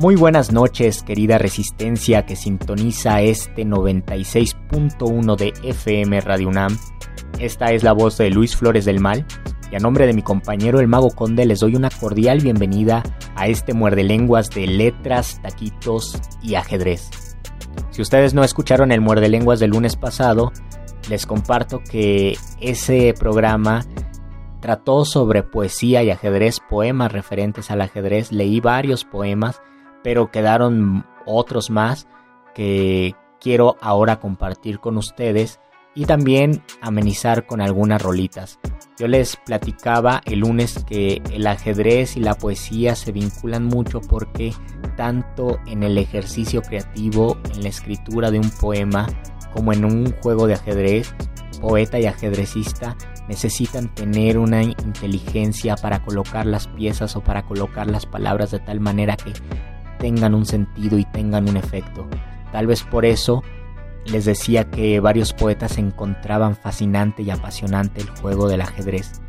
Muy buenas noches, querida resistencia que sintoniza este 96.1 de FM Radio UNAM. Esta es la voz de Luis Flores del Mal y a nombre de mi compañero el Mago Conde les doy una cordial bienvenida a este muerde lenguas de letras, taquitos y ajedrez. Si ustedes no escucharon el muerde lenguas del lunes pasado, les comparto que ese programa trató sobre poesía y ajedrez, poemas referentes al ajedrez, leí varios poemas pero quedaron otros más que quiero ahora compartir con ustedes y también amenizar con algunas rolitas. Yo les platicaba el lunes que el ajedrez y la poesía se vinculan mucho porque tanto en el ejercicio creativo, en la escritura de un poema, como en un juego de ajedrez, poeta y ajedrecista necesitan tener una inteligencia para colocar las piezas o para colocar las palabras de tal manera que tengan un sentido y tengan un efecto. Tal vez por eso les decía que varios poetas encontraban fascinante y apasionante el juego del ajedrez.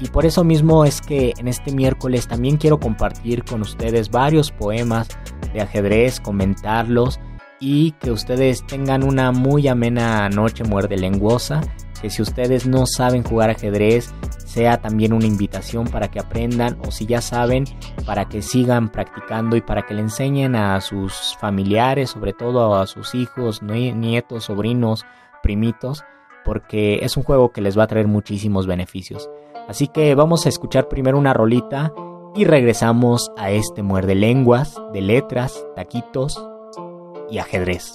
Y por eso mismo es que en este miércoles también quiero compartir con ustedes varios poemas de ajedrez, comentarlos y que ustedes tengan una muy amena noche muerde lenguosa. Que si ustedes no saben jugar ajedrez, sea también una invitación para que aprendan o si ya saben, para que sigan practicando y para que le enseñen a sus familiares, sobre todo a sus hijos, nietos, sobrinos, primitos, porque es un juego que les va a traer muchísimos beneficios. Así que vamos a escuchar primero una rolita y regresamos a este muerde lenguas de letras, taquitos y ajedrez.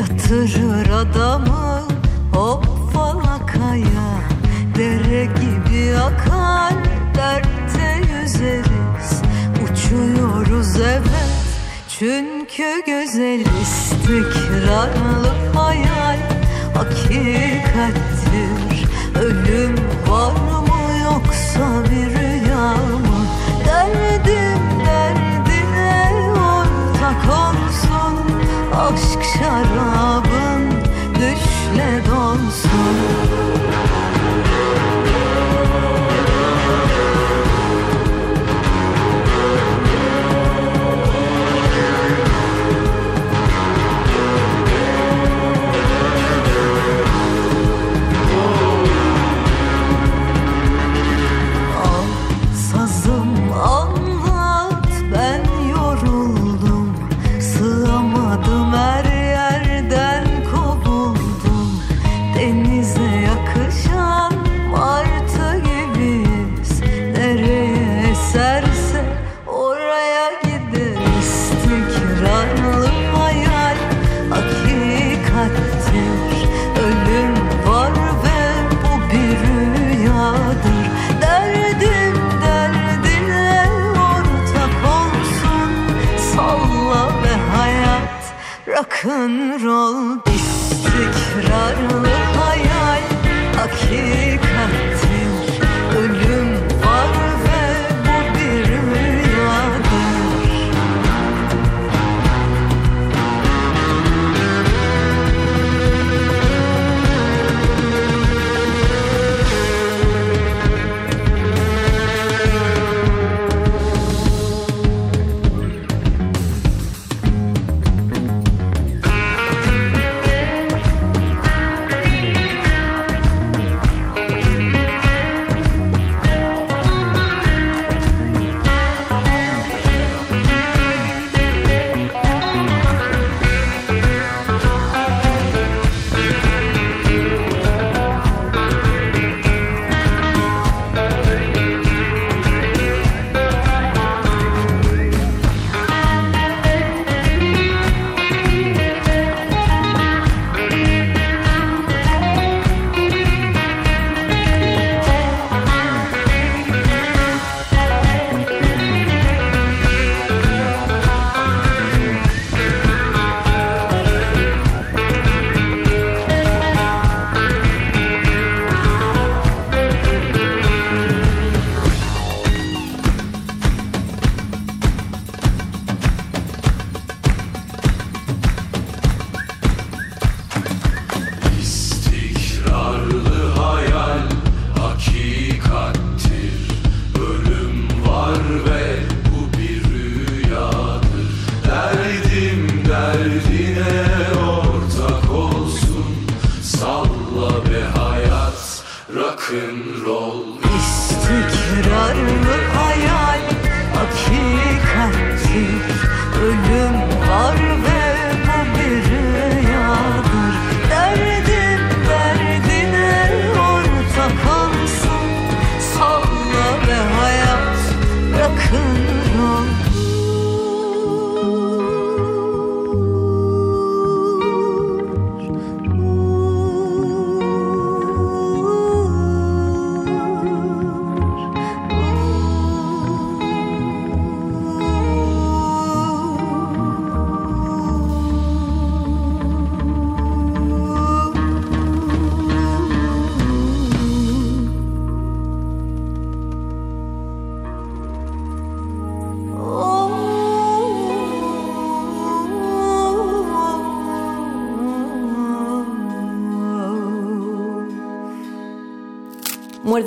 Yatırır adamı hop falakaya. Dere gibi akan dertte yüzeriz. Uçuyoruz evet çünkü güzeliz Tekrarlı hayal hakikattir. Ölüm var mı yoksa bir rüya mı? Derdim derdine ortak olsun. Aşk şarabın düşle dolsun.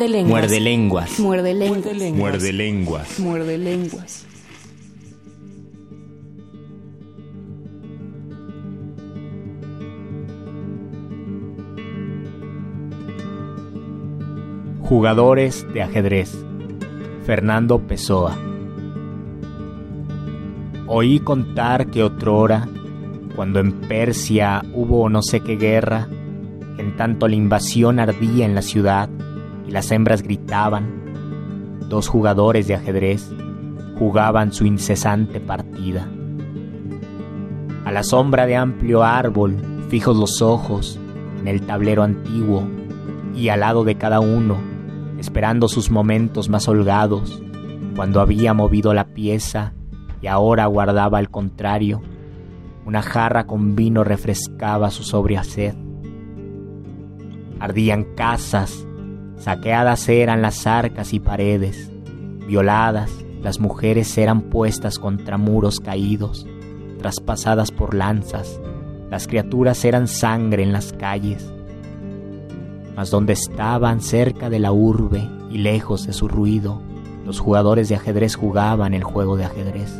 Muerde lenguas. Muerde lenguas. Muerde lenguas. Muerde lenguas. Muerde lenguas. Jugadores de ajedrez. Fernando Pessoa. Oí contar que otrora, cuando en Persia hubo no sé qué guerra, en tanto la invasión ardía en la ciudad las hembras gritaban, dos jugadores de ajedrez jugaban su incesante partida. A la sombra de amplio árbol, fijos los ojos en el tablero antiguo y al lado de cada uno, esperando sus momentos más holgados, cuando había movido la pieza y ahora guardaba al contrario, una jarra con vino refrescaba su sobria sed. Ardían casas, saqueadas eran las arcas y paredes, violadas las mujeres eran puestas contra muros caídos, traspasadas por lanzas, las criaturas eran sangre en las calles. Mas donde estaban cerca de la urbe y lejos de su ruido, los jugadores de ajedrez jugaban el juego de ajedrez.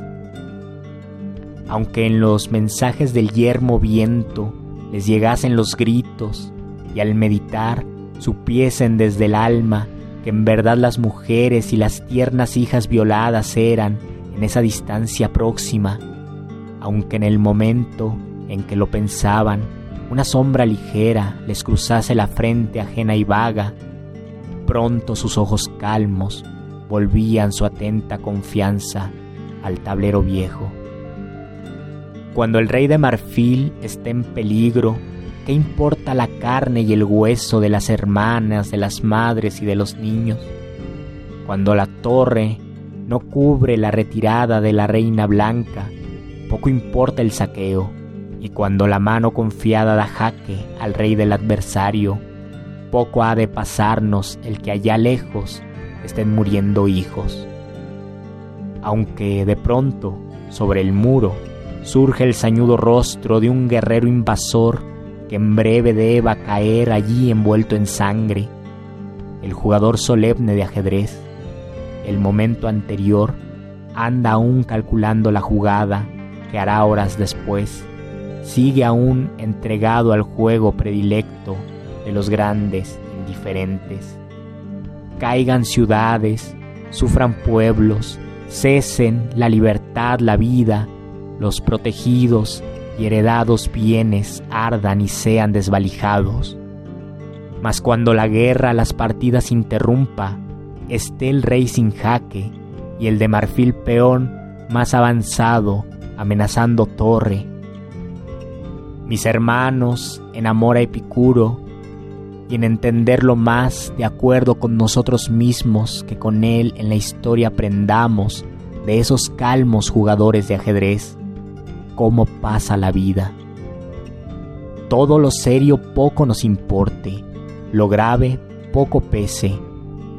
Aunque en los mensajes del yermo viento les llegasen los gritos y al meditar supiesen desde el alma que en verdad las mujeres y las tiernas hijas violadas eran en esa distancia próxima, aunque en el momento en que lo pensaban, una sombra ligera les cruzase la frente ajena y vaga, pronto sus ojos calmos volvían su atenta confianza al tablero viejo. Cuando el rey de marfil esté en peligro, ¿qué importa la carne y el hueso de las hermanas, de las madres y de los niños? Cuando la torre no cubre la retirada de la reina blanca, poco importa el saqueo, y cuando la mano confiada da jaque al rey del adversario, poco ha de pasarnos el que allá lejos estén muriendo hijos. Aunque de pronto, sobre el muro, surge el sañudo rostro de un guerrero invasor que en breve deba caer allí envuelto en sangre, el jugador solemne de ajedrez, el momento anterior, anda aún calculando la jugada que hará horas después, sigue aún entregado al juego predilecto de los grandes indiferentes. Caigan ciudades, sufran pueblos, cesen la libertad, la vida, los protegidos y heredados bienes ardan y sean desvalijados. Mas cuando la guerra las partidas interrumpa, esté el rey sin jaque y el de marfil peón más avanzado, amenazando torre. Mis hermanos, en amor Epicuro, y en entenderlo más de acuerdo con nosotros mismos que con él en la historia aprendamos de esos calmos jugadores de ajedrez, cómo pasa la vida. Todo lo serio poco nos importe, lo grave poco pese,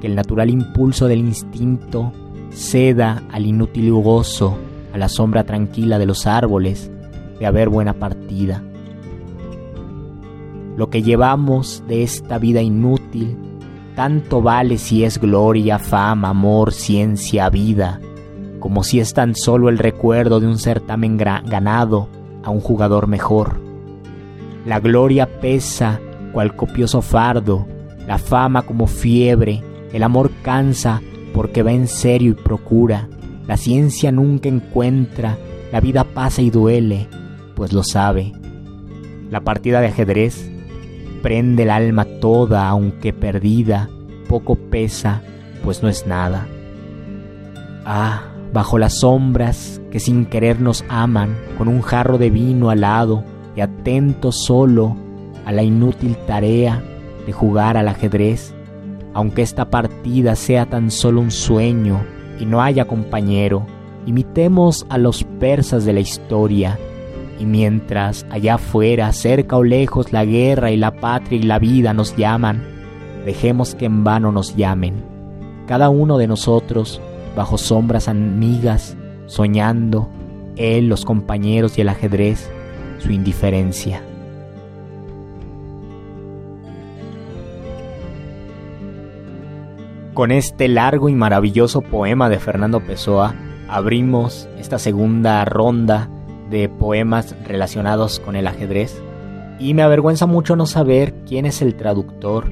que el natural impulso del instinto ceda al inútil gozo, a la sombra tranquila de los árboles, de haber buena partida. Lo que llevamos de esta vida inútil, tanto vale si es gloria, fama, amor, ciencia, vida, como si es tan solo el recuerdo de un certamen ganado a un jugador mejor. La gloria pesa cual copioso fardo, la fama como fiebre El amor cansa porque va en serio y procura. La ciencia nunca encuentra, la vida pasa y duele, pues lo sabe. La partida de ajedrez prende el alma toda, aunque perdida, poco pesa, pues no es nada. Ah, bajo las sombras que sin querer nos aman, con un jarro de vino al lado y atento solo a la inútil tarea de jugar al ajedrez, aunque esta partida sea tan solo un sueño y no haya compañero, imitemos a los persas de la historia, y mientras allá afuera, cerca o lejos, la guerra y la patria y la vida nos llaman, dejemos que en vano nos llamen. Cada uno de nosotros bajo sombras amigas, soñando, él, los compañeros y el ajedrez, su indiferencia. Con este largo y maravilloso poema de Fernando Pessoa, abrimos esta segunda ronda de poemas relacionados con el ajedrez y me avergüenza mucho no saber quién es el traductor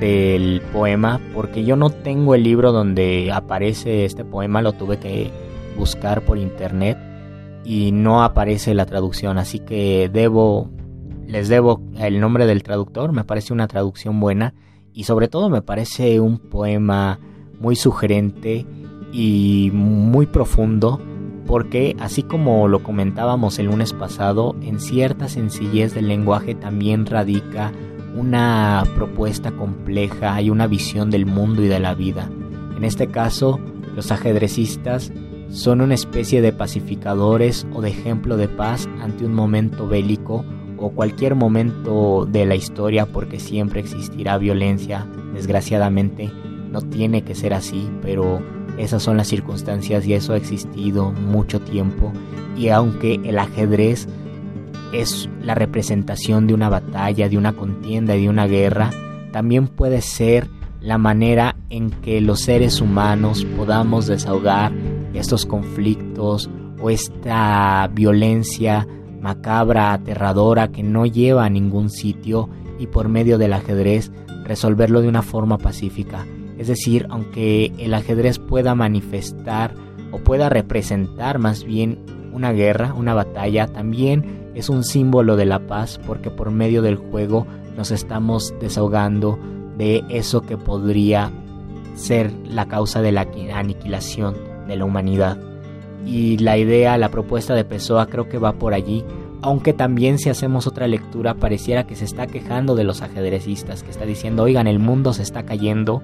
del poema porque yo no tengo el libro donde aparece este poema, lo tuve que buscar por internet y no aparece la traducción, así que debo les debo el nombre del traductor, me parece una traducción buena y sobre todo me parece un poema muy sugerente y muy profundo porque así como lo comentábamos el lunes pasado, en cierta sencillez del lenguaje también radica una propuesta compleja y una visión del mundo y de la vida. En este caso, los ajedrecistas son una especie de pacificadores o de ejemplo de paz ante un momento bélico o cualquier momento de la historia porque siempre existirá violencia. Desgraciadamente no tiene que ser así, pero esas son las circunstancias y eso ha existido mucho tiempo y aunque el ajedrez es la representación de una batalla, de una contienda y de una guerra, también puede ser la manera en que los seres humanos podamos desahogar estos conflictos o esta violencia macabra, aterradora que no lleva a ningún sitio y por medio del ajedrez resolverlo de una forma pacífica. Es decir, aunque el ajedrez pueda manifestar o pueda representar más bien una guerra, una batalla, también es un símbolo de la paz porque por medio del juego nos estamos desahogando de eso que podría ser la causa de la aniquilación de la humanidad. Y la idea, la propuesta de Pessoa creo que va por allí, aunque también si hacemos otra lectura pareciera que se está quejando de los ajedrecistas, que está diciendo, oigan, el mundo se está cayendo,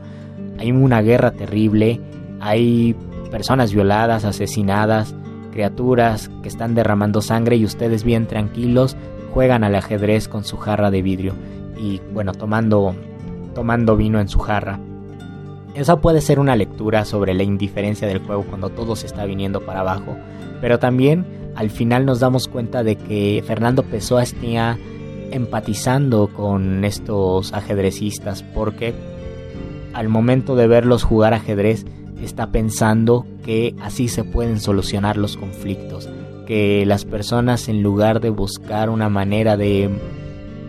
hay una guerra terrible, hay personas violadas, asesinadas, criaturas que están derramando sangre y ustedes bien tranquilos juegan al ajedrez con su jarra de vidrio y bueno, tomando tomando vino en su jarra. Esa puede ser una lectura sobre la indiferencia del juego cuando todo se está viniendo para abajo, pero también al final nos damos cuenta de que Fernando Pessoa está empatizando con estos ajedrecistas porque al momento de verlos jugar ajedrez está pensando que así se pueden solucionar los conflictos, que las personas en lugar de buscar una manera de,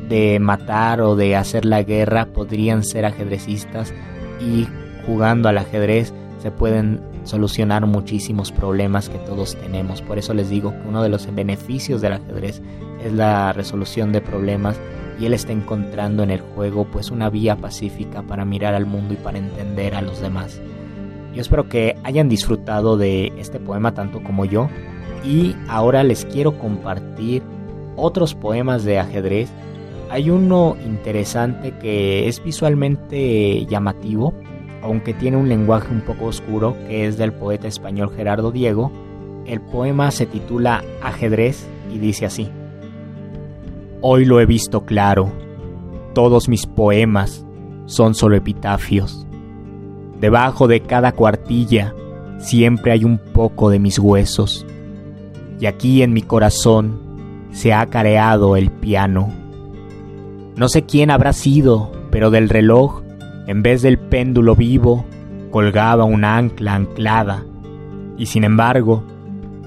de matar o de hacer la guerra podrían ser ajedrecistas y jugando al ajedrez se pueden solucionar muchísimos problemas que todos tenemos. Por eso les digo que uno de los beneficios del ajedrez es la resolución de problemas y él está encontrando en el juego pues una vía pacífica para mirar al mundo y para entender a los demás. Yo espero que hayan disfrutado de este poema tanto como yo y ahora les quiero compartir otros poemas de ajedrez. Hay uno interesante que es visualmente llamativo, aunque tiene un lenguaje un poco oscuro, que es del poeta español Gerardo Diego. El poema se titula Ajedrez y dice así. Hoy lo he visto claro, todos mis poemas son solo epitafios Debajo de cada cuartilla siempre hay un poco de mis huesos. Y aquí en mi corazón se ha careado el piano. No sé quién habrá sido, pero del reloj, en vez del péndulo vivo, colgaba un ancla anclada. Y sin embargo,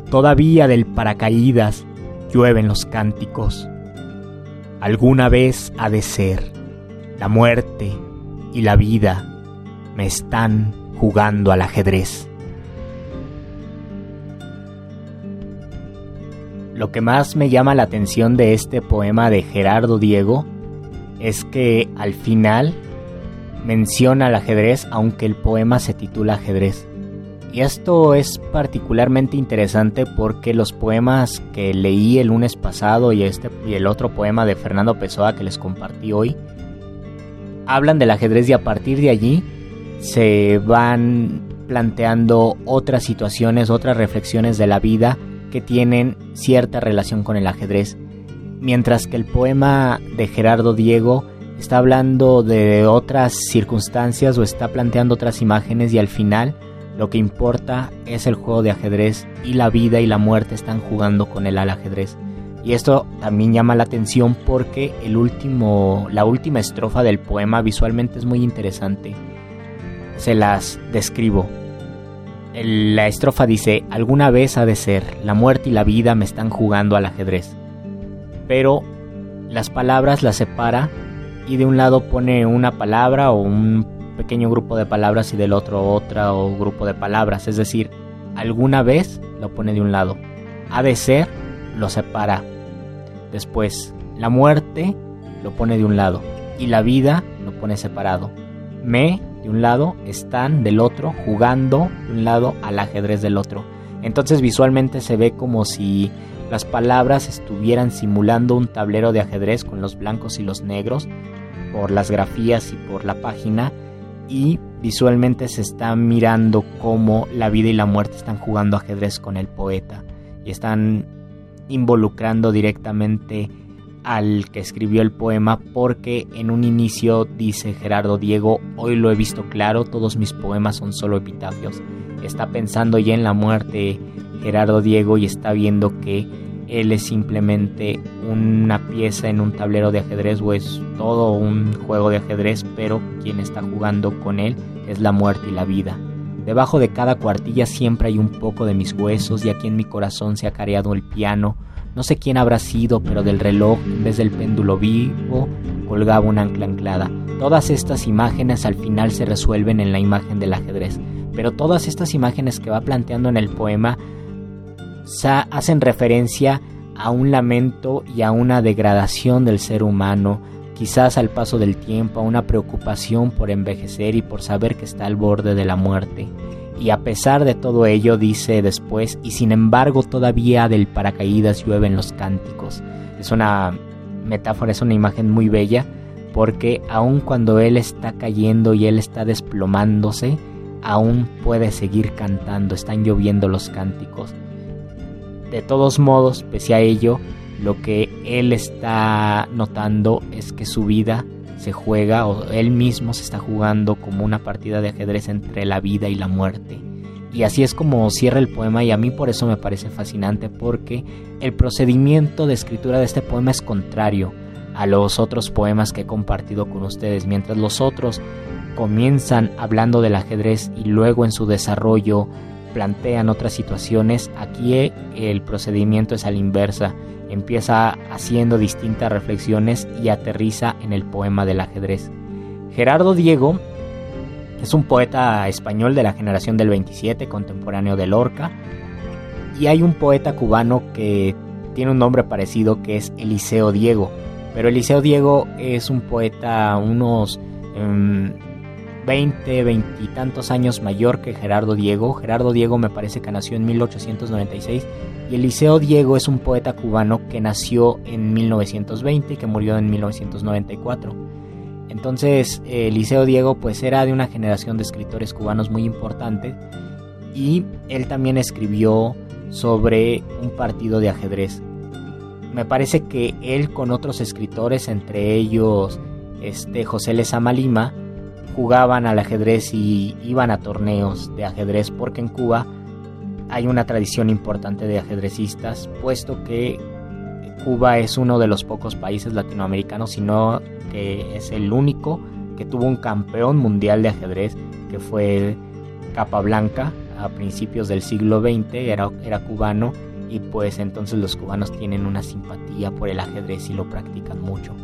todavía del paracaídas llueven los cánticos. Alguna vez ha de ser la muerte y la vida me están jugando al ajedrez. Lo que más me llama la atención de este poema de Gerardo Diego es que al final menciona el ajedrez aunque el poema se titula ajedrez. Y esto es particularmente interesante porque los poemas que leí el lunes pasado y, este, y el otro poema de Fernando Pessoa que les compartí hoy hablan del ajedrez y a partir de allí se van planteando otras situaciones, otras reflexiones de la vida que tienen cierta relación con el ajedrez. Mientras que el poema de Gerardo Diego está hablando de otras circunstancias o está planteando otras imágenes y al final lo que importa es el juego de ajedrez y la vida y la muerte están jugando con el al ajedrez. Y esto también llama la atención porque el último, la última estrofa del poema visualmente es muy interesante. Se las describo. La estrofa dice, alguna vez ha de ser, la muerte y la vida me están jugando al ajedrez. Pero las palabras las separa y de un lado pone una palabra o un pequeño grupo de palabras y del otro otra o grupo de palabras. Es decir, alguna vez lo pone de un lado. Ha de ser lo separa. Después, la muerte lo pone de un lado y la vida lo pone separado. Me de un lado, están del otro, jugando de un lado al ajedrez del otro. Entonces visualmente se ve como si las palabras estuvieran simulando un tablero de ajedrez con los blancos y los negros por las grafías y por la página y visualmente se está mirando cómo la vida y la muerte están jugando ajedrez con el poeta y están involucrando directamente al que escribió el poema porque en un inicio dice Gerardo Diego, hoy lo he visto claro, todos mis poemas son solo epitafios. Está pensando ya en la muerte Gerardo Diego y está viendo que él es simplemente una pieza en un tablero de ajedrez o es todo un juego de ajedrez, pero quien está jugando con él es la muerte y la vida. Debajo de cada cuartilla siempre hay un poco de mis huesos y aquí en mi corazón se ha careado el piano. No sé quién habrá sido, pero del reloj, en vez del péndulo vivo, colgaba una ancla anclada. Todas estas imágenes al final se resuelven en la imagen del ajedrez, pero todas estas imágenes que va planteando en el poema hacen referencia a un lamento y a una degradación del ser humano, quizás al paso del tiempo, a una preocupación por envejecer y por saber que está al borde de la muerte. Y a pesar de todo ello, dice después, y sin embargo todavía del paracaídas llueven los cánticos. Es una metáfora, es una imagen muy bella, porque aun cuando él está cayendo y él está desplomándose, aún puede seguir cantando, están lloviendo los cánticos. De todos modos, pese a ello, lo que él está notando es que su vida se juega o él mismo se está jugando como una partida de ajedrez entre la vida y la muerte. Y así es como cierra el poema y a mí por eso me parece fascinante porque el procedimiento de escritura de este poema es contrario a los otros poemas que he compartido con ustedes. Mientras los otros comienzan hablando del ajedrez y luego en su desarrollo plantean otras situaciones, aquí el procedimiento es a la inversa. Empieza haciendo distintas reflexiones y aterriza en el poema del ajedrez. Gerardo Diego es un poeta español de la generación del 27, contemporáneo de Lorca, y hay un poeta cubano que tiene un nombre parecido que es Eliseo Diego, pero Eliseo Diego es un poeta unos... Em, 20, 20 y tantos años mayor que Gerardo Diego. Gerardo Diego me parece que nació en 1896 y Eliseo Diego es un poeta cubano que nació en 1920 y que murió en 1994. Entonces Eliseo Diego pues era de una generación de escritores cubanos muy importante y él también escribió sobre un partido de ajedrez. Me parece que él con otros escritores, entre ellos este José Lezama Lima, jugaban al ajedrez y iban a torneos de ajedrez porque en Cuba hay una tradición importante de ajedrecistas, puesto que Cuba es uno de los pocos países latinoamericanos, sino que es el único que tuvo un campeón mundial de ajedrez, que fue Capablanca a principios del siglo XX, era, era cubano y pues entonces los cubanos tienen una simpatía por el ajedrez y lo practican mucho.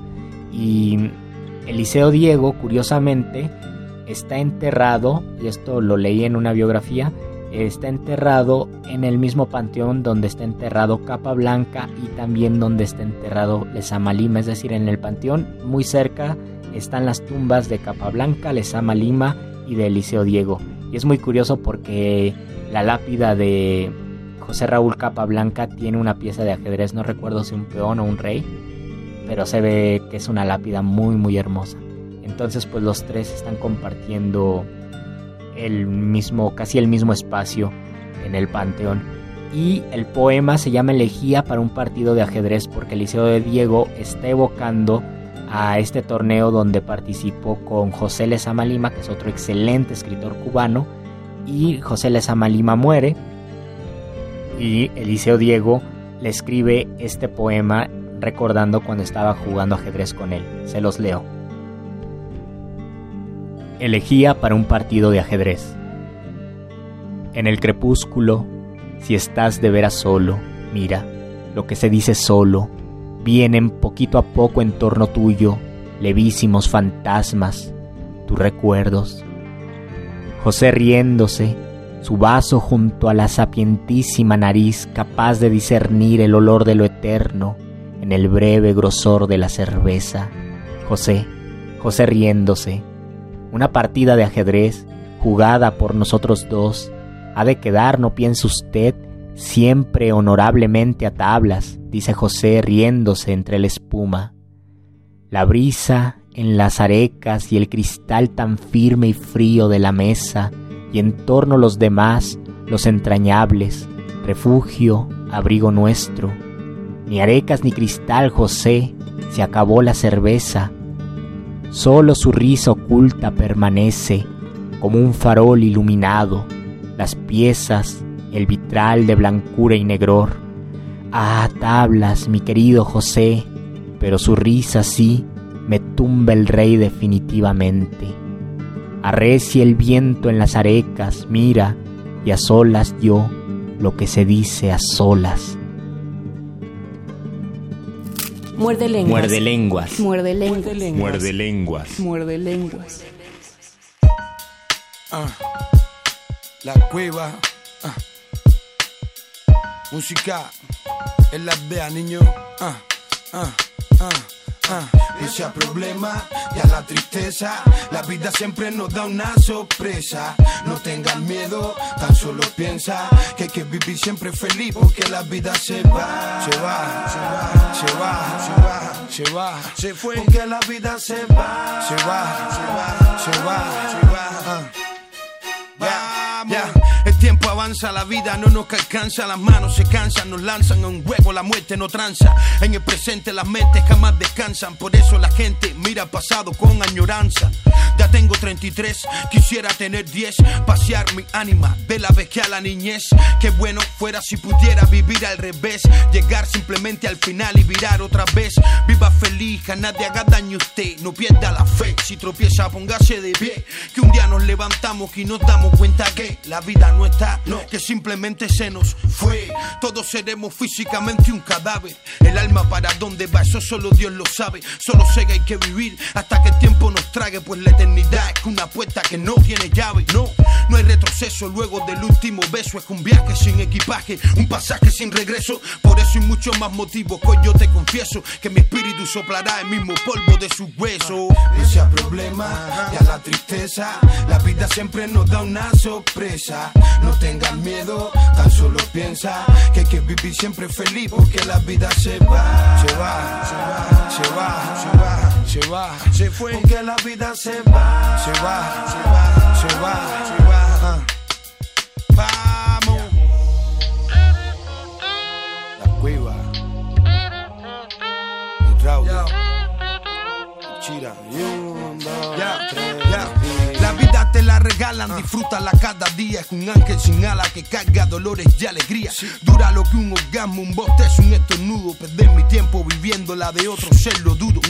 Y Eliseo Diego, curiosamente, está enterrado, y esto lo leí en una biografía, está enterrado en el mismo panteón donde está enterrado Capa Blanca y también donde está enterrado Lezama Lima, es decir, en el panteón muy cerca están las tumbas de Capa Blanca, Lezama Lima y de Eliseo Diego. Y es muy curioso porque la lápida de José Raúl Capa Blanca tiene una pieza de ajedrez, no recuerdo si un peón o un rey, pero se ve que es una lápida muy muy hermosa. Entonces pues los tres están compartiendo el mismo, casi el mismo espacio en el panteón. Y el poema se llama Elegía para un partido de ajedrez porque Eliseo de Diego está evocando a este torneo donde participó con José Lezama Lima, que es otro excelente escritor cubano, y José Lezama Lima muere y Eliseo Diego le escribe este poema recordando cuando estaba jugando ajedrez con él. Se los leo. Elegía para un partido de ajedrez. En el crepúsculo, si estás de veras solo, mira, lo que se dice solo, vienen poquito a poco en torno tuyo, levísimos fantasmas, tus recuerdos. José riéndose, su vaso junto a la sapientísima nariz capaz de discernir el olor de lo eterno en el breve grosor de la cerveza. José, José riéndose, una partida de ajedrez, jugada por nosotros dos, ha de quedar, no piense usted, siempre honorablemente a tablas, dice José riéndose entre la espuma. La brisa en las arecas y el cristal tan firme y frío de la mesa, y en torno los demás, los entrañables, refugio, abrigo nuestro. Ni arecas ni cristal, José, se acabó la cerveza, Solo su risa oculta permanece como un farol iluminado, las piezas, el vitral de blancura y negror. Ah, tablas, mi querido José, pero su risa sí me tumba el rey definitivamente. Arrecia el viento en las arecas, mira, y a solas yo lo que se dice a solas. Muerde lenguas. Muerde lenguas. Muerde lenguas. Muerde lenguas. Muerde lenguas. Ah, la cueva. ah. Música en las veas, niño. Ah, ah, ah, ah. Pese a problema y a la tristeza, la vida siempre nos da una sorpresa. No tengas miedo, tan solo piensa que hay que vivir siempre feliz porque la vida se va, se va, se va, se va, se va, se va, se fue. Porque la vida se va, se va, se va, se va, se va. Ah. Avanza, la vida no nos alcanza, las manos se cansan, nos lanzan a un huevo, la muerte no tranza. En el presente las mentes jamás descansan, por eso la gente mira pasado con añoranza. Ya tengo 33, quisiera tener 10, pasear mi ánima, ver la vejez a la niñez. Qué bueno fuera si pudiera vivir al revés, llegar simplemente al final y virar otra vez. Viva feliz, a nadie haga daño usted, no pierda la fe. Si tropieza, póngase de pie. Que un día nos levantamos y nos damos cuenta que la vida no está, no, que simplemente se nos fue. Todos seremos físicamente un cadáver. El alma para dónde va, eso solo Dios lo sabe. Solo sé que hay que vivir hasta que el tiempo nos trague, pues la eternidad es una puerta que no tiene llave. No, no hay retroceso luego del último beso. Es un viaje sin equipaje, un pasaje sin regreso. Por eso y muchos más motivos, que yo te confieso que mi espíritu soplará el mismo polvo de sus huesos. Pese a problemas y la tristeza, la vida siempre nos da una sorpresa. No tengas miedo, tan solo piensa que hay que vivir siempre feliz porque la vida se va, se va, se va, se va, se va, se va, se fue. Porque la vida se va, se va, se va, se va, se va. Vamos. La cueva. El Raúl. Chira. Ya, vida te la regala regalan. Disfrútala cada día. Es un ángel sin ala que carga dolores y alegría. Dura lo que un orgasmo, un bostezo, un estornudo. Perder mi tiempo viviendo la de otro ser lo dudo.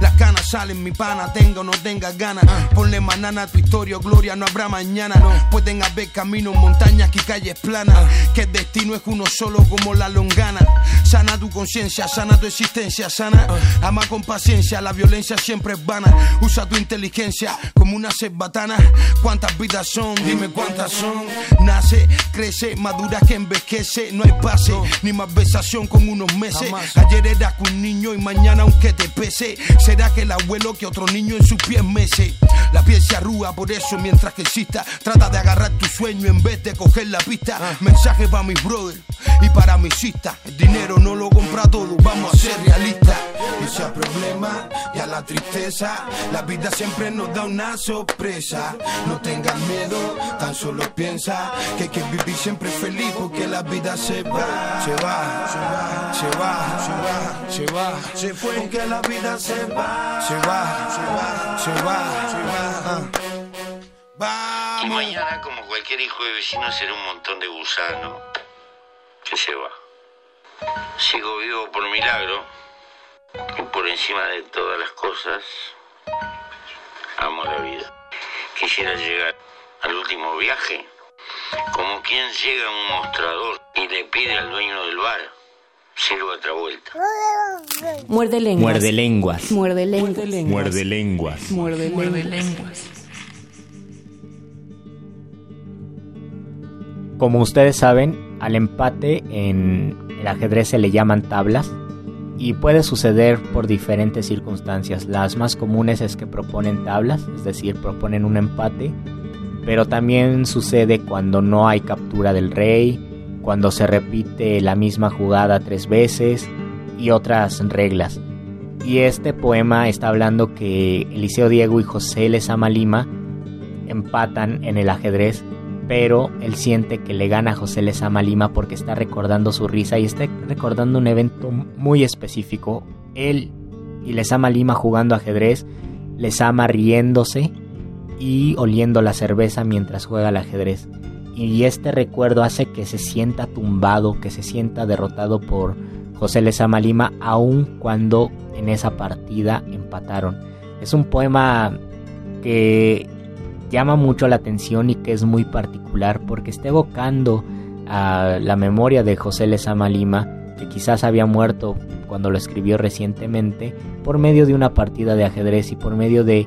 Las canas salen, mi pana, tenga o no tenga ganas. Ponle manana a tu historia, gloria, no habrá mañana. Pueden haber caminos, montañas y calles planas. Que el destino es uno solo como la longana. Sana tu conciencia, sana tu existencia, sana. Ama con paciencia, la violencia siempre es vana. Usa tu inteligencia como una cerbatana. ¿Cuántas vidas son? Dime cuántas son. Nace, crece, madura que envejece. No hay pase, ni malversación con unos meses. Ayer eras un niño y mañana aunque te pese. Será que el abuelo que otro niño en sus pies mece. La piel se arruga por eso mientras que exista. Trata de agarrar tu sueño en vez de coger la pista. Mensaje para mis brothers y para mis sistas. El dinero no lo compra todo, vamos a ser realistas. No sea problema y a la tristeza. La vida siempre nos da una sorpresa. No tengas miedo, tan solo piensa que hay que vivir siempre feliz porque la vida se va, se va, se va, se va, se va, se va, se fue porque la vida se va, se va, se va, se va, se va. Ah. Y mañana, como cualquier hijo de vecino, será un montón de gusano que se va. Sigo vivo por milagro y por encima de todas las cosas, amo la vida. Quisiera llegar al último viaje como quien llega a un mostrador y le pide al dueño del bar, sirva otra vuelta. Muerde lenguas. Muerde lenguas. Muerde lenguas. Muerde lenguas. Muerde Muerde lenguas. lenguas. Como ustedes saben, al empate en el ajedrez se le llaman tablas y puede suceder por diferentes circunstancias. Las más comunes es que proponen tablas, es decir, proponen un empate, pero también sucede cuando no hay captura del rey, cuando se repite la misma jugada tres veces y otras reglas. Y este poema está hablando que Eliseo Diego y José Lezama Lima empatan en el ajedrez pero él siente que le gana a José Lezama Lima porque está recordando su risa y está recordando un evento muy específico. Él y Lezama Lima jugando ajedrez, Lezama riéndose y oliendo la cerveza mientras juega al ajedrez. Y este recuerdo hace que se sienta tumbado, que se sienta derrotado por José Lezama Lima, aun cuando en esa partida empataron. Es un poema que llama mucho la atención y que es muy particular porque está evocando a la memoria de José Lezama Lima, que quizás había muerto cuando lo escribió recientemente, por medio de una partida de ajedrez y por medio de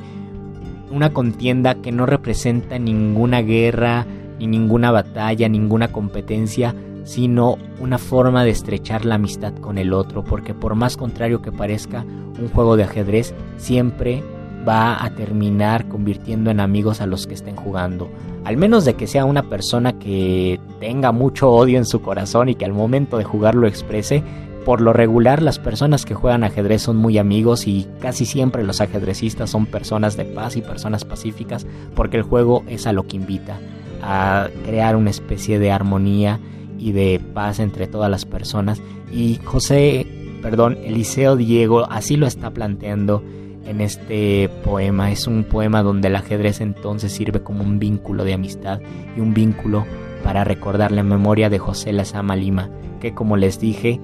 una contienda que no representa ninguna guerra, ni ninguna batalla, ninguna competencia, sino una forma de estrechar la amistad con el otro, porque por más contrario que parezca, un juego de ajedrez siempre va a terminar convirtiendo en amigos a los que estén jugando. Al menos de que sea una persona que tenga mucho odio en su corazón y que al momento de jugar lo exprese. Por lo regular las personas que juegan ajedrez son muy amigos y casi siempre los ajedrecistas son personas de paz y personas pacíficas porque el juego es a lo que invita, a crear una especie de armonía y de paz entre todas las personas. Y José, perdón, Eliseo Diego así lo está planteando en este poema. Es un poema donde el ajedrez entonces sirve como un vínculo de amistad y un vínculo para recordar la memoria de José Lazama Lima, que como les dije,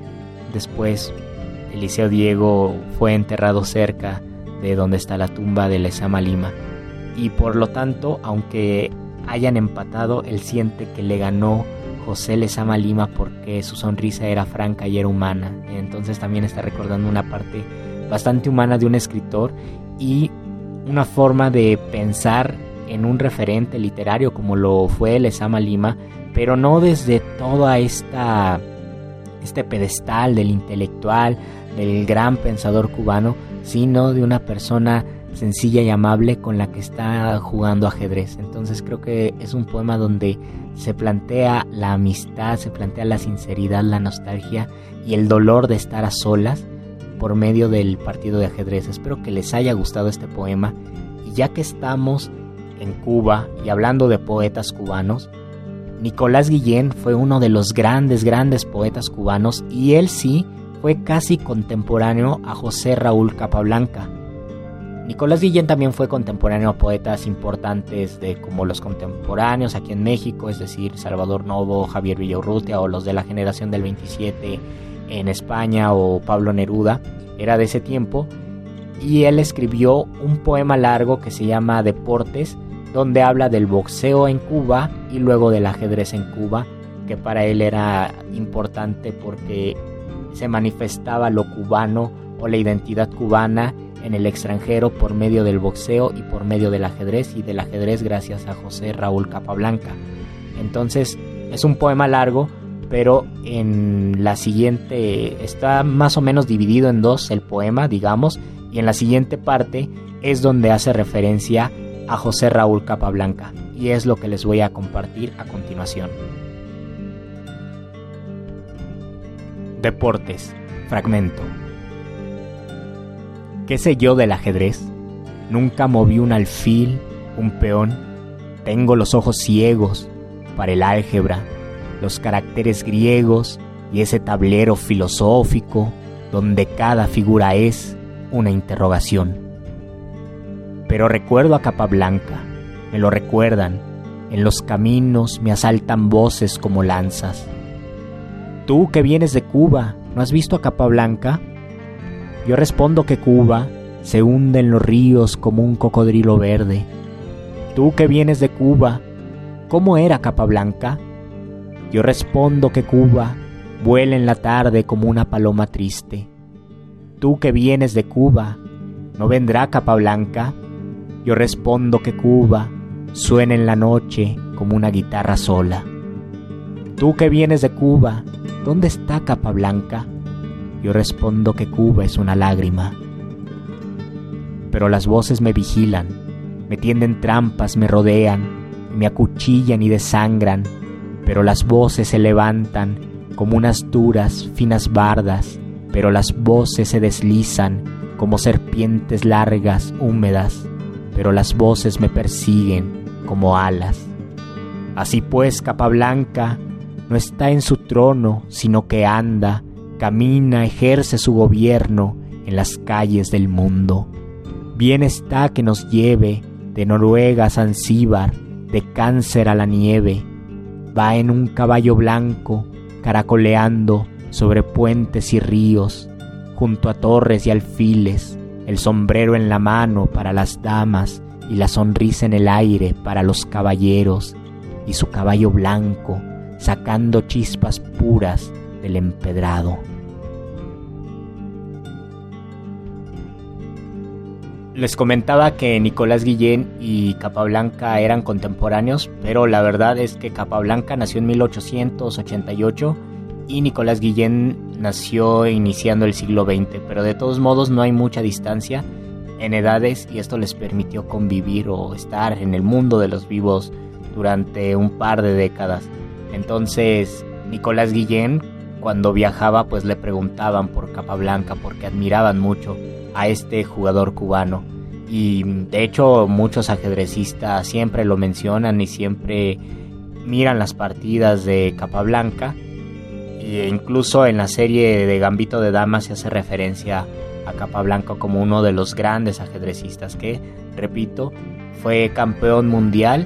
después Eliseo Diego fue enterrado cerca de donde está la tumba de Lezama Lima. Y por lo tanto, aunque hayan empatado, él siente que le ganó José Lezama Lima porque su sonrisa era franca y era humana. Entonces también está recordando una parte bastante humana de un escritor y una forma de pensar en un referente literario como lo fue Lezama Lima, pero no desde toda esta este pedestal del intelectual, del gran pensador cubano, sino de una persona sencilla y amable con la que está jugando ajedrez. Entonces creo que es un poema donde se plantea la amistad, se plantea la sinceridad, la nostalgia y el dolor de estar a solas por medio del partido de ajedrez. Espero que les haya gustado este poema y ya que estamos en Cuba y hablando de poetas cubanos, Nicolás Guillén fue uno de los grandes, grandes poetas cubanos y él sí fue casi contemporáneo a José Raúl Capablanca. Nicolás Guillén también fue contemporáneo a poetas importantes de como los contemporáneos aquí en México, es decir, Salvador Novo, Javier Villaurrutia o los de la generación del 27 en España o Pablo Neruda, era de ese tiempo, y él escribió un poema largo que se llama Deportes, donde habla del boxeo en Cuba y luego del ajedrez en Cuba, que para él era importante porque se manifestaba lo cubano o la identidad cubana en el extranjero por medio del boxeo y por medio del ajedrez y del ajedrez gracias a José Raúl Capablanca. Entonces es un poema largo, pero en la siguiente está más o menos dividido en dos el poema, digamos, y en la siguiente parte es donde hace referencia a José Raúl Capablanca y es lo que les voy a compartir a continuación. Deportes, fragmento. ¿Qué sé yo del ajedrez? Nunca moví un alfil, un peón. Tengo los ojos ciegos para el álgebra, los caracteres griegos y ese tablero filosófico donde cada figura es una interrogación. Pero recuerdo a Capablanca, me lo recuerdan, en los caminos me asaltan voces como lanzas. Tú que vienes de Cuba, ¿no has visto a Capablanca? Yo respondo que Cuba se hunde en los ríos como un cocodrilo verde. Tú que vienes de Cuba, ¿cómo era Capablanca? Yo respondo que Cuba vuela en la tarde como una paloma triste. Tú que vienes de Cuba, ¿no vendrá Capablanca? Yo respondo que Cuba suena en la noche como una guitarra sola. Tú que vienes de Cuba, ¿dónde está Capablanca? Yo respondo que Cuba es una lágrima. Pero las voces me vigilan, me tienden trampas, me rodean, me acuchillan y desangran, pero las voces se levantan como unas duras, finas bardas, pero las voces se deslizan como serpientes largas, húmedas, pero las voces me persiguen como alas. Así pues, Capablanca no está en su trono, sino que anda camina, ejerce su gobierno en las calles del mundo. Bien está que nos lleve de Noruega a Zanzíbar, de cáncer a la nieve. Va en un caballo blanco, caracoleando sobre puentes y ríos, junto a torres y alfiles, el sombrero en la mano para las damas y la sonrisa en el aire para los caballeros, y su caballo blanco sacando chispas puras del empedrado. Les comentaba que Nicolás Guillén y Capablanca eran contemporáneos, pero la verdad es que Capablanca nació en 1888 y Nicolás Guillén nació iniciando el siglo XX, pero de todos modos no hay mucha distancia en edades y esto les permitió convivir o estar en el mundo de los vivos durante un par de décadas. Entonces, Nicolás Guillén cuando viajaba pues le preguntaban por Capablanca porque admiraban mucho a este jugador cubano. Y de hecho muchos ajedrecistas siempre lo mencionan y siempre miran las partidas de Capablanca. E incluso en la serie de Gambito de Damas se hace referencia a Capablanca como uno de los grandes ajedrecistas que, repito, fue campeón mundial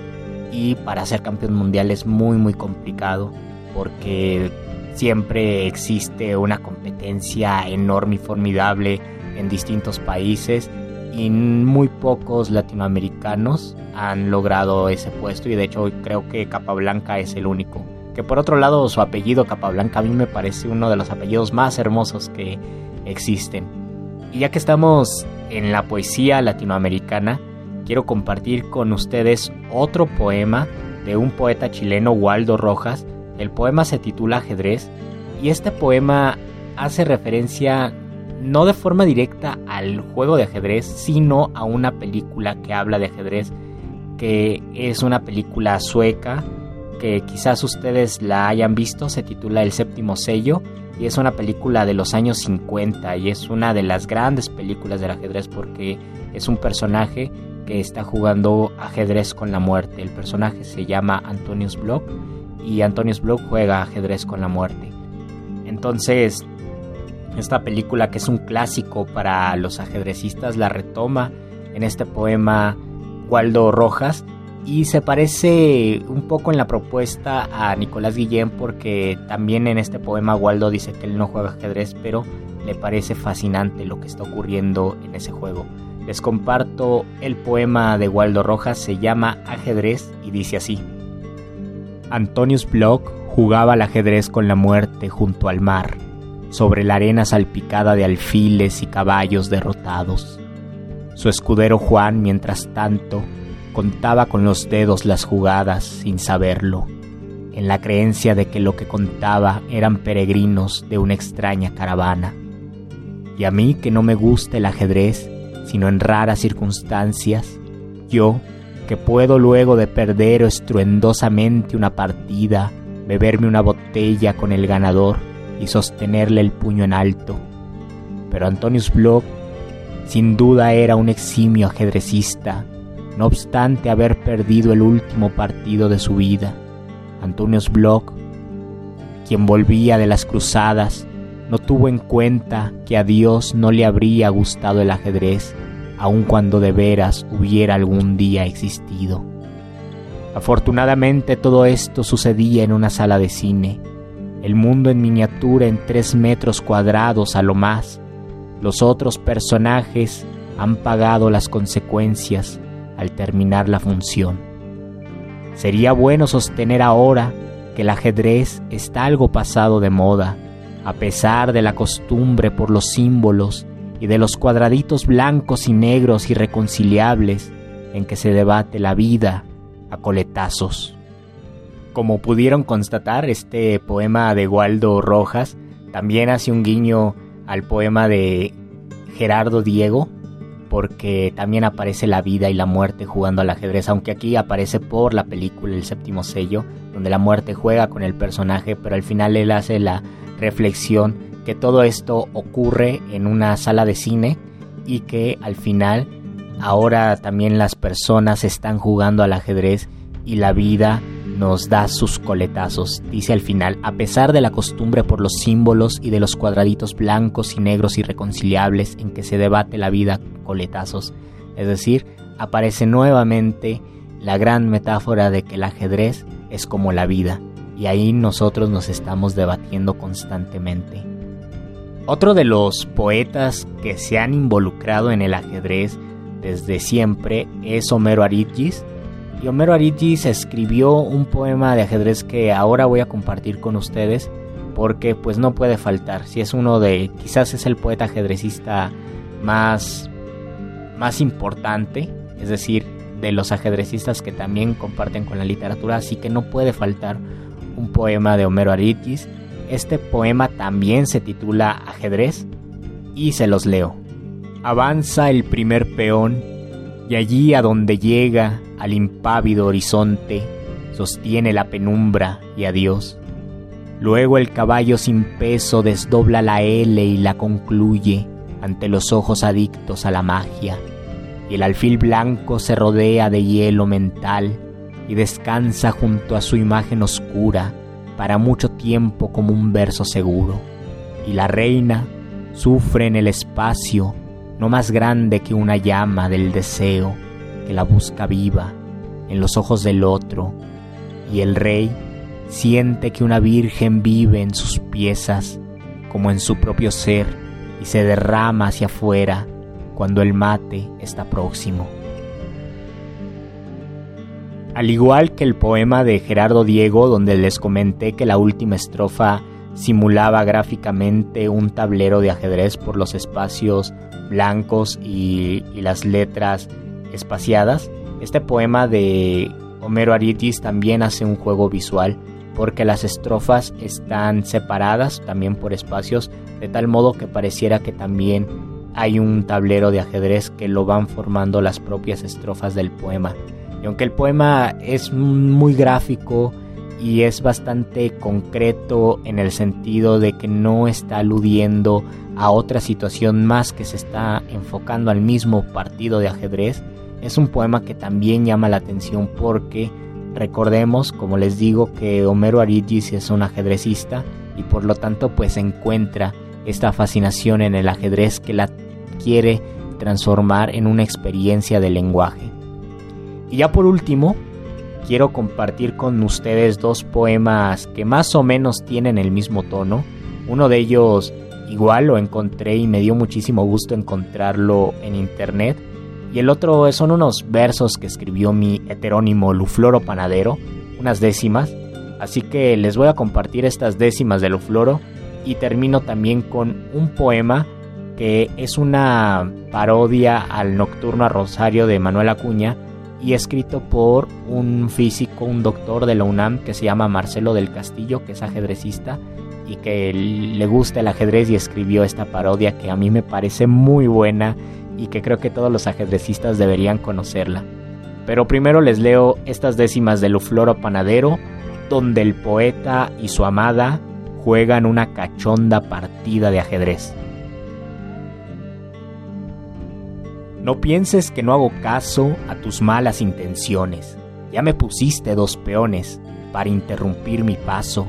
y para ser campeón mundial es muy muy complicado porque siempre existe una competencia enorme y formidable en distintos países y muy pocos latinoamericanos han logrado ese puesto y de hecho creo que Capablanca es el único. Que por otro lado su apellido Capablanca a mí me parece uno de los apellidos más hermosos que existen. Y ya que estamos en la poesía latinoamericana, quiero compartir con ustedes otro poema de un poeta chileno, Waldo Rojas, el poema se titula Ajedrez y este poema hace referencia no de forma directa al juego de ajedrez, sino a una película que habla de ajedrez, que es una película sueca que quizás ustedes la hayan visto, se titula El séptimo sello y es una película de los años 50 y es una de las grandes películas del ajedrez porque es un personaje que está jugando ajedrez con la muerte. El personaje se llama Antonius Block y Antonius Block juega ajedrez con la muerte. Entonces, esta película que es un clásico para los ajedrecistas la retoma en este poema Waldo Rojas y se parece un poco en la propuesta a Nicolás Guillén porque también en este poema Waldo dice que él no juega ajedrez pero le parece fascinante lo que está ocurriendo en ese juego. Les comparto el poema de Waldo Rojas, se llama Ajedrez y dice así. Antonius Block jugaba al ajedrez con la muerte junto al mar, sobre la arena salpicada de alfiles y caballos derrotados. Su escudero Juan, mientras tanto, contaba con los dedos las jugadas sin saberlo, en la creencia de que lo que contaba eran peregrinos de una extraña caravana. Y a mí que no me gusta el ajedrez, sino en raras circunstancias, yo, que puedo luego de perder estruendosamente una partida, beberme una botella con el ganador y sostenerle el puño en alto. Pero Antonius Bloch sin duda era un eximio ajedrecista, no obstante haber perdido el último partido de su vida. Antonius Bloch, quien volvía de las cruzadas, no tuvo en cuenta que a Dios no le habría gustado el ajedrez, aun cuando de veras hubiera algún día existido. Afortunadamente todo esto sucedía en una sala de cine, el mundo en miniatura en tres metros cuadrados a lo más. Los otros personajes han pagado las consecuencias al terminar la función. Sería bueno sostener ahora que el ajedrez está algo pasado de moda, a pesar de la costumbre por los símbolos y de los cuadraditos blancos y negros irreconciliables en que se debate la vida a coletazos. Como pudieron constatar, este poema de Waldo Rojas también hace un guiño al poema de Gerardo Diego, porque también aparece la vida y la muerte jugando al ajedrez, aunque aquí aparece por la película El séptimo sello, donde la muerte juega con el personaje, pero al final él hace la reflexión que todo esto ocurre en una sala de cine y que al final ahora también las personas están jugando al ajedrez y la vida nos da sus coletazos. Dice al final, a pesar de la costumbre por los símbolos y de los cuadraditos blancos y negros irreconciliables en que se debate la vida coletazos. Es decir, aparece nuevamente la gran metáfora de que el ajedrez es como la vida y ahí nosotros nos estamos debatiendo constantemente. Otro de los poetas que se han involucrado en el ajedrez desde siempre es Homero Aridgis. Y Homero Aridgis escribió un poema de ajedrez que ahora voy a compartir con ustedes porque pues no puede faltar. Si es uno de, quizás es el poeta ajedrecista más, más importante, es decir, de los ajedrecistas que también comparten con la literatura, así que no puede faltar un poema de Homero Aridgis. Este poema también se titula Ajedrez y se los leo. Avanza el primer peón y allí a donde llega al impávido horizonte sostiene la penumbra y adiós. Luego el caballo sin peso desdobla la L y la concluye ante los ojos adictos a la magia, y el alfil blanco se rodea de hielo mental y descansa junto a su imagen oscura para mucho tiempo como un verso seguro. Y la reina sufre en el espacio, no más grande que una llama del deseo que la busca viva en los ojos del otro, y el rey siente que una virgen vive en sus piezas como en su propio ser y se derrama hacia afuera cuando el mate está próximo. Al igual que el poema de Gerardo Diego, donde les comenté que la última estrofa simulaba gráficamente un tablero de ajedrez por los espacios blancos y, las letras espaciadas, este poema de Homero Aritis también hace un juego visual porque las estrofas están separadas también por espacios, de tal modo que pareciera que también hay un tablero de ajedrez que lo van formando las propias estrofas del poema. Y aunque el poema es muy gráfico y es bastante concreto en el sentido de que no está aludiendo a otra situación más que se está enfocando al mismo partido de ajedrez, es un poema que también llama la atención porque recordemos, como les digo, que Homero Aridgis es un ajedrecista y por lo tanto pues encuentra esta fascinación en el ajedrez que la quiere transformar en una experiencia de lenguaje. Y ya por último, quiero compartir con ustedes dos poemas que más o menos tienen el mismo tono. Uno de ellos igual lo encontré y me dio muchísimo gusto encontrarlo en internet. Y el otro son unos versos que escribió mi heterónimo Lufloro Panadero, unas décimas. Así que les voy a compartir estas décimas de Lufloro y termino también con un poema que es una parodia al Nocturno a Rosario de Manuel Acuña y escrito por un físico, un doctor de la UNAM que se llama Marcelo del Castillo, que es ajedrecista y que le gusta el ajedrez y escribió esta parodia que a mí me parece muy buena y que creo que todos los ajedrecistas deberían conocerla. Pero primero les leo estas décimas de Lufloro Panadero, donde el poeta y su amada juegan una cachonda partida de ajedrez. No pienses que no hago caso a tus malas intenciones. Ya me pusiste dos peones para interrumpir mi paso.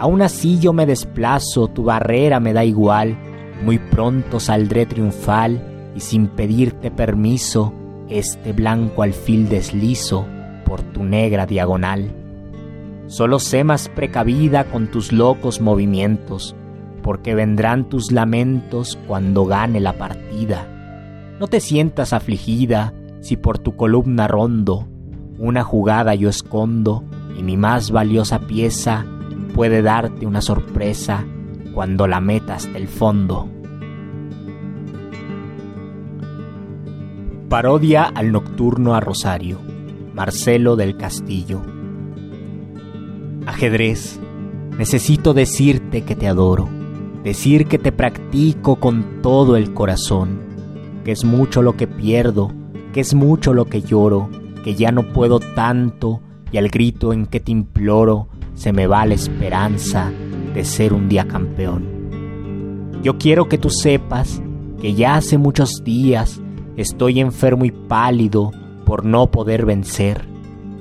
Aún así yo me desplazo, tu barrera me da igual. Muy pronto saldré triunfal y sin pedirte permiso, este blanco alfil deslizo por tu negra diagonal. Solo sé más precavida con tus locos movimientos, porque vendrán tus lamentos cuando gane la partida no te sientas afligida si por tu columna rondo una jugada yo escondo y mi más valiosa pieza puede darte una sorpresa cuando la metas del fondo. Parodia al nocturno a Rosario, Marcelo del Castillo. Ajedrez, necesito decirte que te adoro, decir que te practico con todo el corazón que es mucho lo que pierdo, que es mucho lo que lloro, que ya no puedo tanto y al grito en que te imploro se me va la esperanza de ser un día campeón. Yo quiero que tú sepas que ya hace muchos días estoy enfermo y pálido por no poder vencer,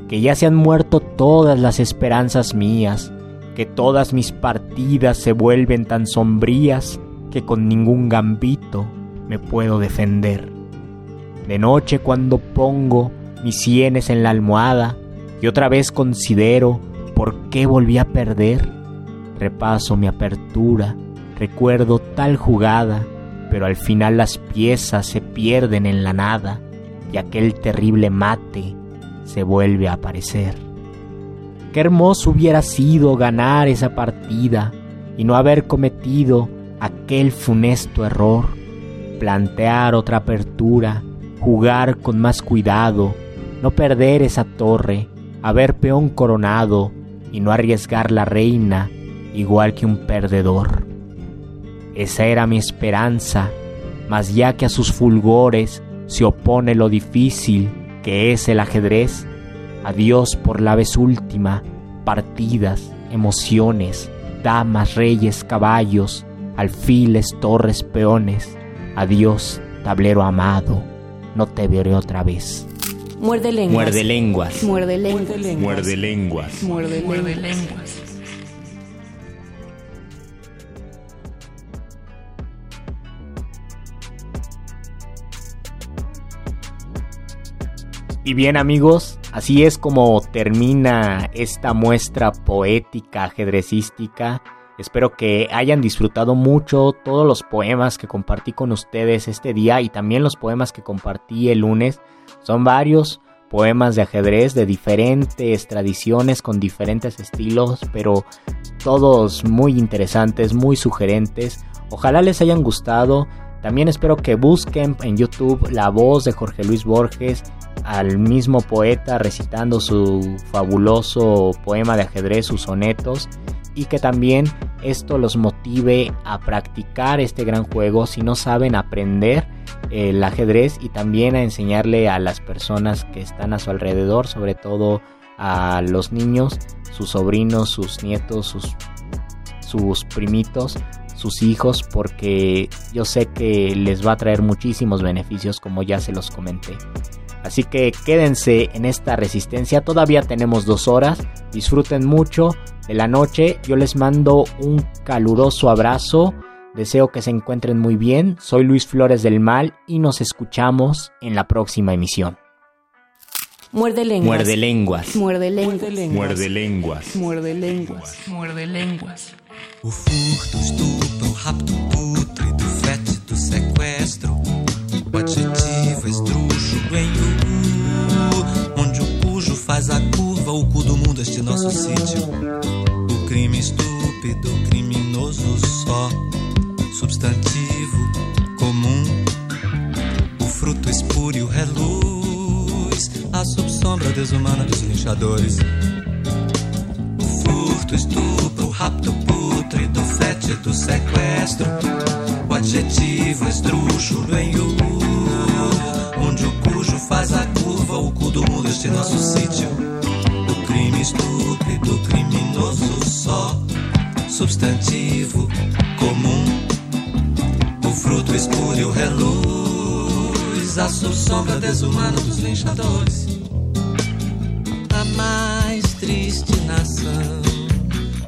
que ya se han muerto todas las esperanzas mías, que todas mis partidas se vuelven tan sombrías que con ningún gambito me puedo defender. De noche cuando pongo mis sienes en la almohada y otra vez considero por qué volví a perder, repaso mi apertura, recuerdo tal jugada, pero al final las piezas se pierden en la nada y aquel terrible mate se vuelve a aparecer. Qué hermoso hubiera sido ganar esa partida y no haber cometido aquel funesto error plantear otra apertura, jugar con más cuidado, no perder esa torre, haber peón coronado y no arriesgar la reina igual que un perdedor. Esa era mi esperanza, mas ya que a sus fulgores se opone lo difícil que es el ajedrez, adiós por la vez última, partidas, emociones, damas, reyes, caballos, alfiles, torres, peones, Adiós, tablero amado, no te veré otra vez. Muerde lenguas. Muerde lenguas. Muerde lenguas. Muerde lenguas. Muerde lenguas. Y bien amigos, así es como termina esta muestra poética ajedrecística Espero que hayan disfrutado mucho todos los poemas que compartí con ustedes este día y también los poemas que compartí el lunes. Son varios poemas de ajedrez de diferentes tradiciones con diferentes estilos, pero todos muy interesantes, muy sugerentes. Ojalá les hayan gustado. También espero que busquen en YouTube la voz de Jorge Luis Borges, al mismo poeta recitando su fabuloso poema de ajedrez, sus sonetos y que también esto los motive a practicar este gran juego si no saben aprender el ajedrez y también a enseñarle a las personas que están a su alrededor, sobre todo a los niños, sus sobrinos, sus nietos, sus, sus primitos, sus hijos, porque yo sé que les va a traer muchísimos beneficios como ya se los comenté. Así que quédense en esta resistencia, todavía tenemos dos horas, disfruten mucho de la noche, yo les mando un caluroso abrazo Deseo que se encuentren muy bien. Soy Luis Flores del Mal y nos escuchamos en la próxima emisión. Muerde lenguas. Muerde lenguas. Muerde lenguas. Muerde lenguas. Muerde lenguas. Muerde lenguas. O furto, estupro, o rapto pútrido, fétido, sequestro. O adjetivo esdrúxulo em faz a curva, o cu do mundo, este nosso sítio. O crime estúpido, criminoso só, substantivo comum. O fruto espúrio reluz, a subsombra desumana dos linchadores. O furto, estupro, o rapto pútrido, fétido, sequestro. O adjetivo esdrúxulo em U, onde o cujo faz a curva, o cu do mundo, este nosso sítio. O crime estúpido, criminoso só, substantivo comum. O fruto espúrio reluz, a subsombra desumana dos linchadores. A mais triste nação,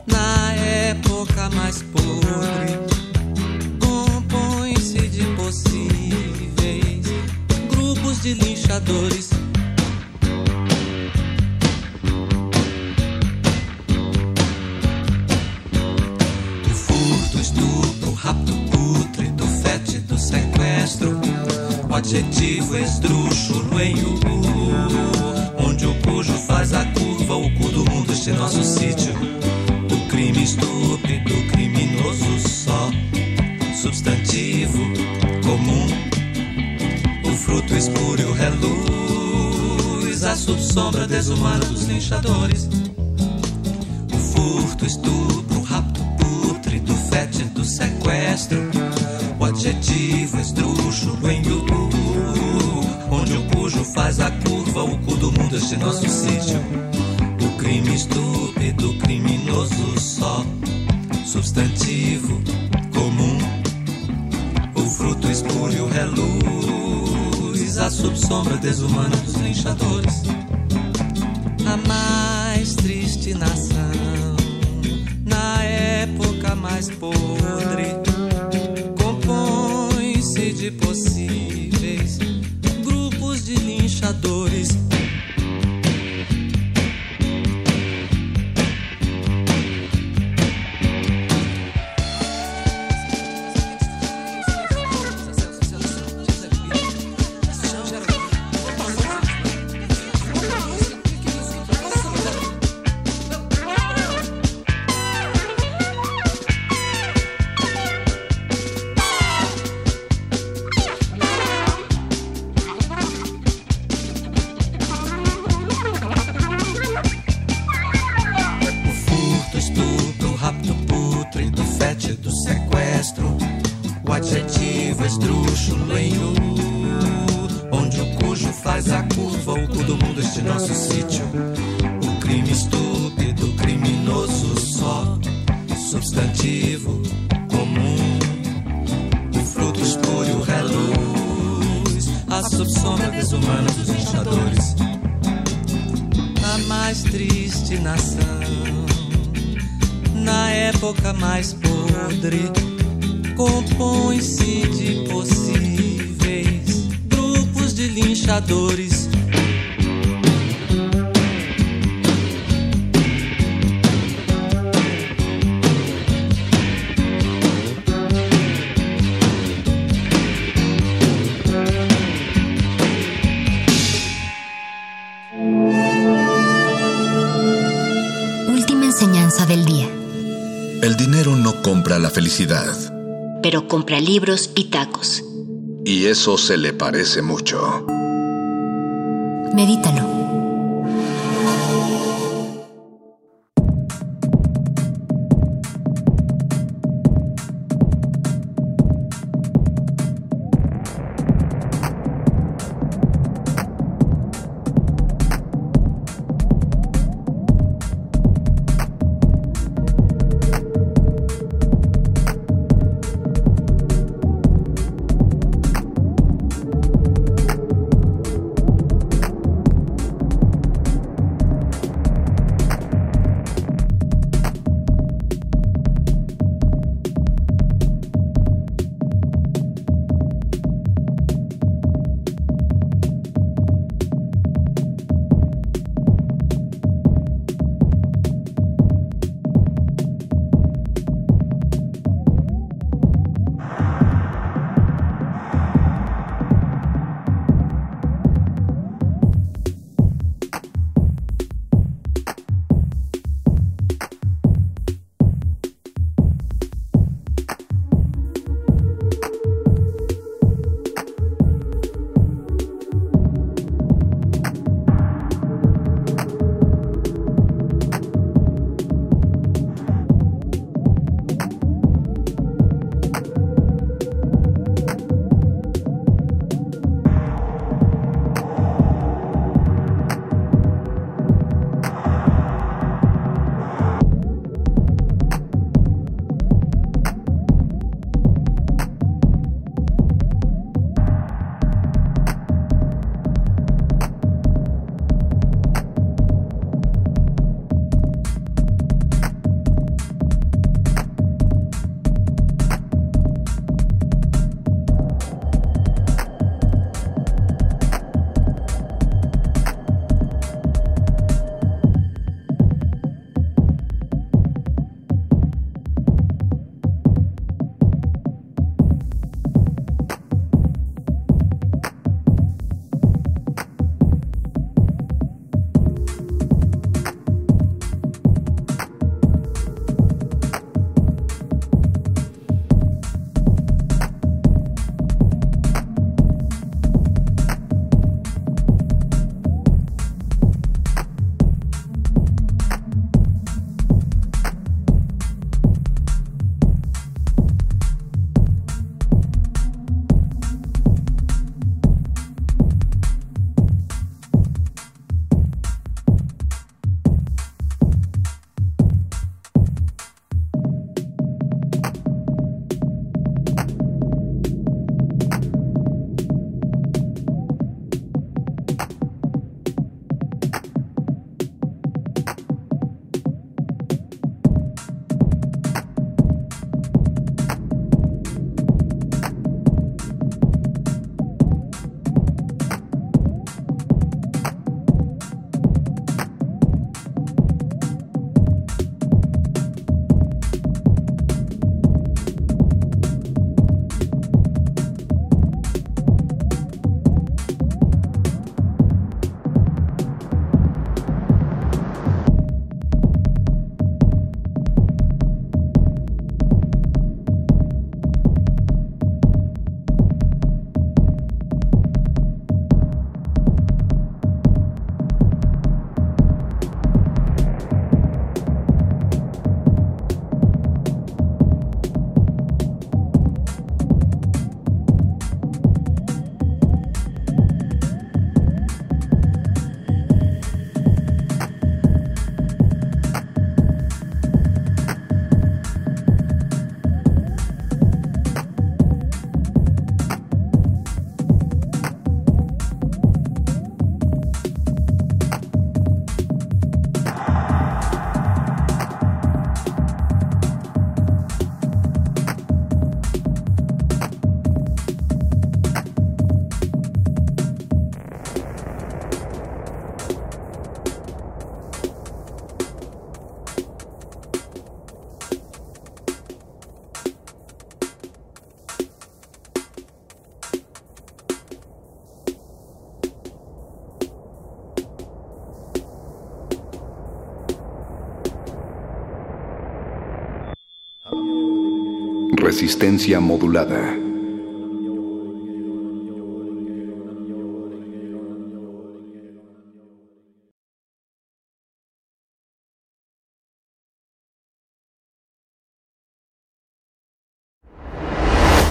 na época mais podre, compõe-se de possíveis grupos de linchadores. O furto, estupro, rapto pútrido, fétido, sequestro. O adjetivo esdrúxulo em U, onde o cujo faz a curva, o cu do mundo, este nosso sítio. O crime estúpido, criminoso só, substantivo fruto espúrio reluz, a subsombra desumana dos linchadores. O furto, estupro, o rapto pútrido, fétido, sequestro. O adjetivo em U, onde o cujo faz a curva, o cu do mundo, este nosso sítio. O crime estúpido, criminoso só, substantivo comum. O fruto espúrio reluz, a subsombra desumana dos linchadores. A mais triste nação, na época mais podre, Pero compra libros y tacos. Y eso se le parece mucho. Medítalo. Resistencia modulada.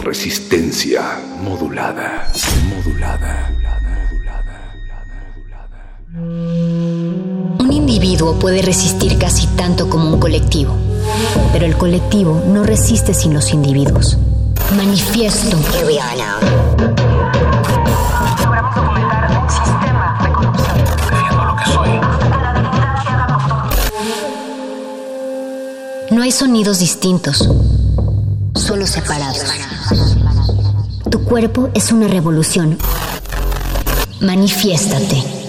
Resistencia modulada. Modulada. Un individuo puede resistir casi tanto como un colectivo, pero el colectivo no resiste sin los individuos. Manifiesto. No hay sonidos distintos, solo separados. Tu cuerpo es una revolución. Manifiéstate.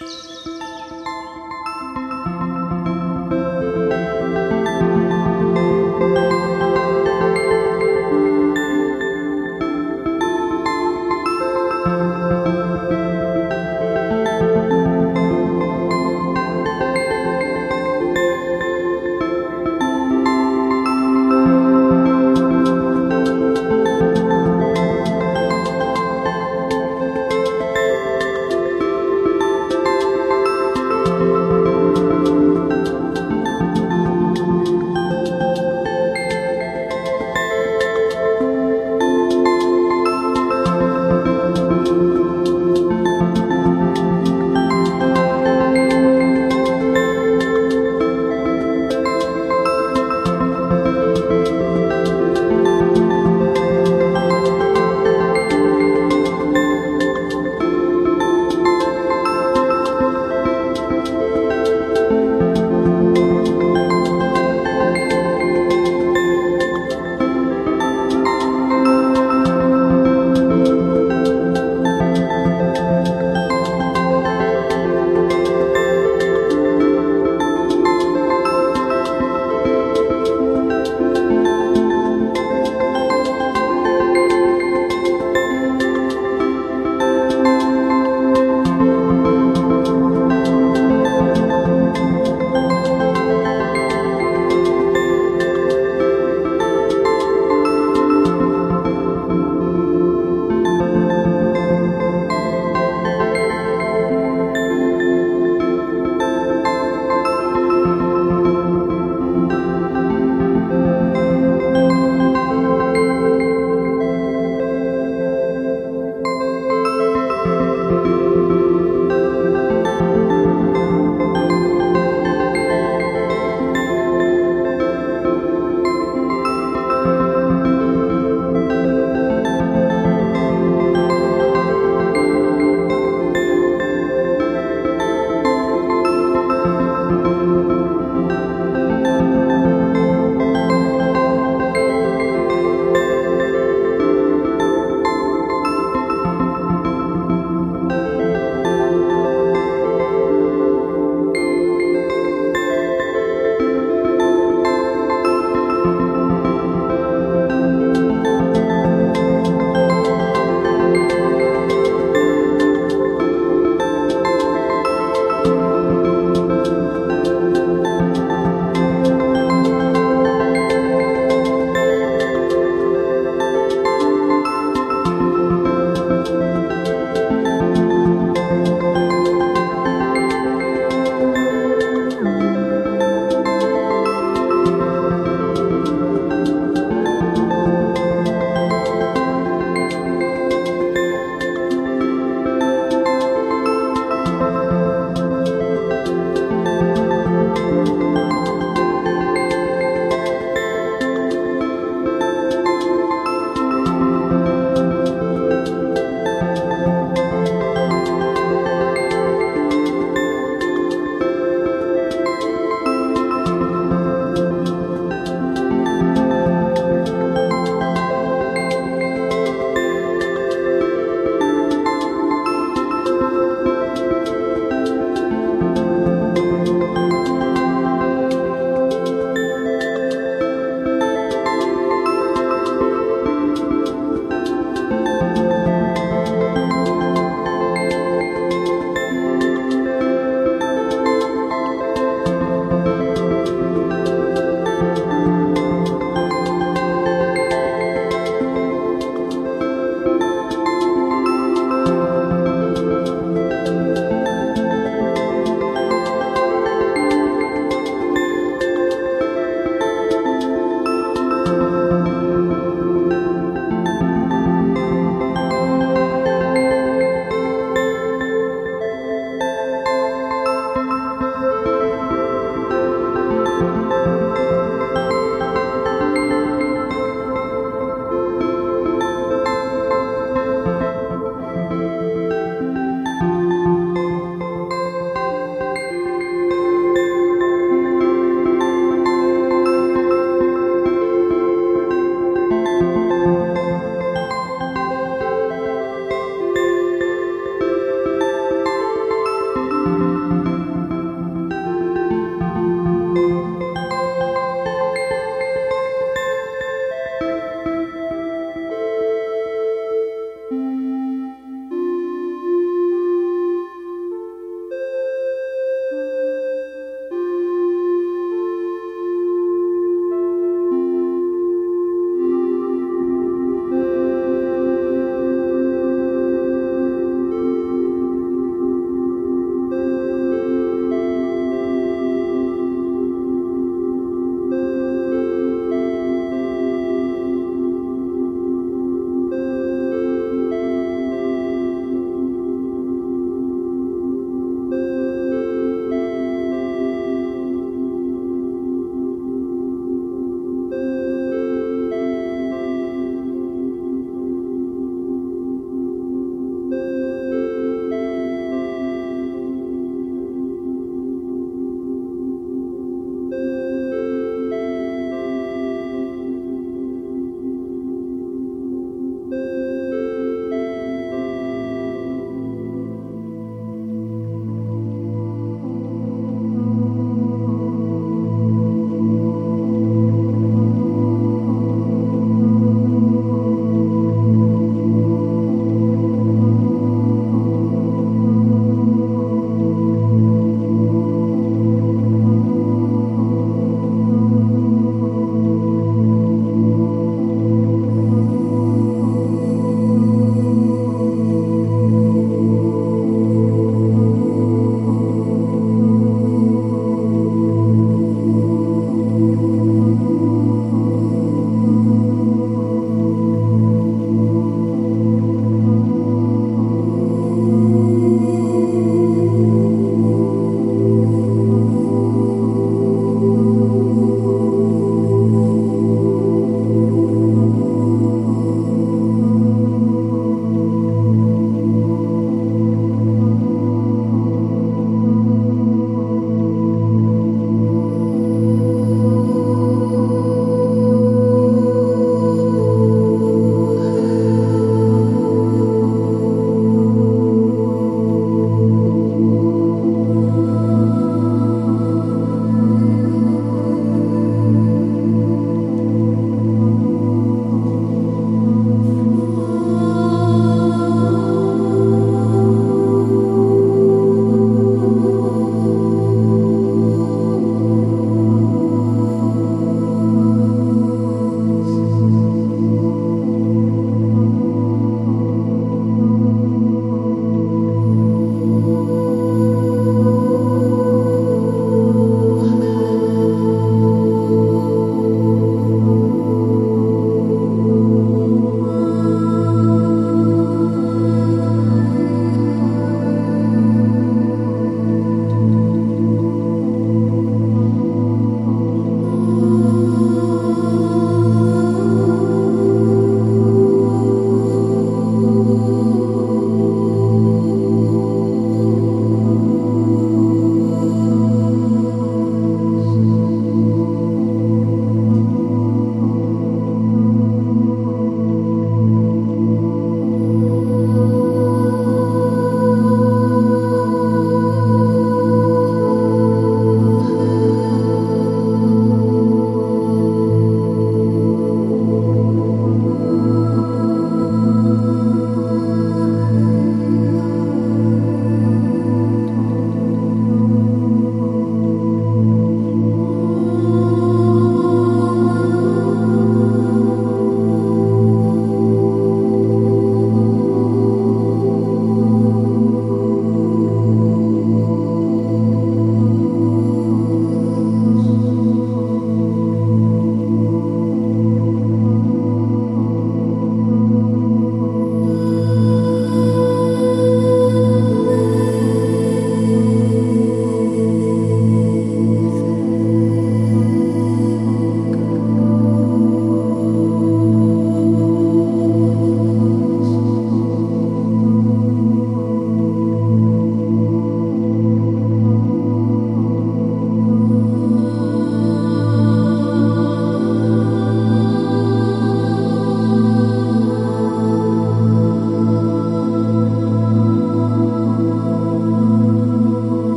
you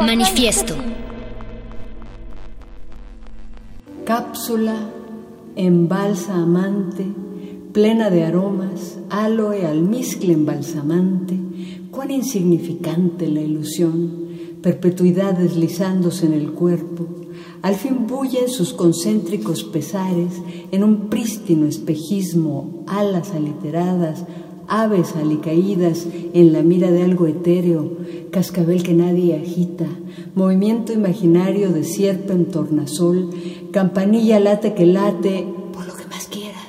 Manifiesto. Cápsula en balsa amante, plena de aromas, aloe, almizcle embalsamante, cuán insignificante la ilusión, perpetuidad deslizándose en el cuerpo, al fin bullen sus concéntricos pesares en un prístino espejismo, alas aliteradas, aves alicaídas en la mira de algo etéreo, cascabel que nadie agita, movimiento imaginario de sierpe en tornasol, campanilla late que late, por lo que más quieras,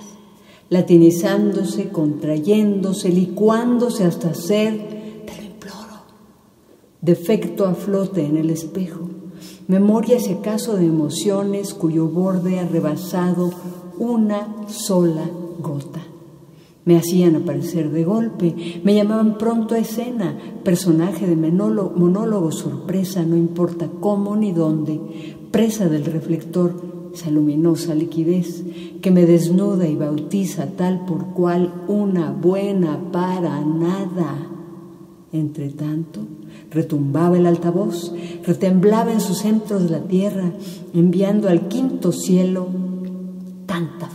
latinizándose, contrayéndose, licuándose hasta ser, te lo imploro, defecto a flote en el espejo, memoria si acaso de emociones cuyo borde ha rebasado una sola gota. Me hacían aparecer de golpe, me llamaban pronto a escena, personaje de monólogo, sorpresa, no importa cómo ni dónde, presa del reflector, esa luminosa liquidez que me desnuda y bautiza tal por cual una buena para nada. Entre tanto, retumbaba el altavoz, retemblaba en sus centros la tierra, enviando al quinto cielo tanta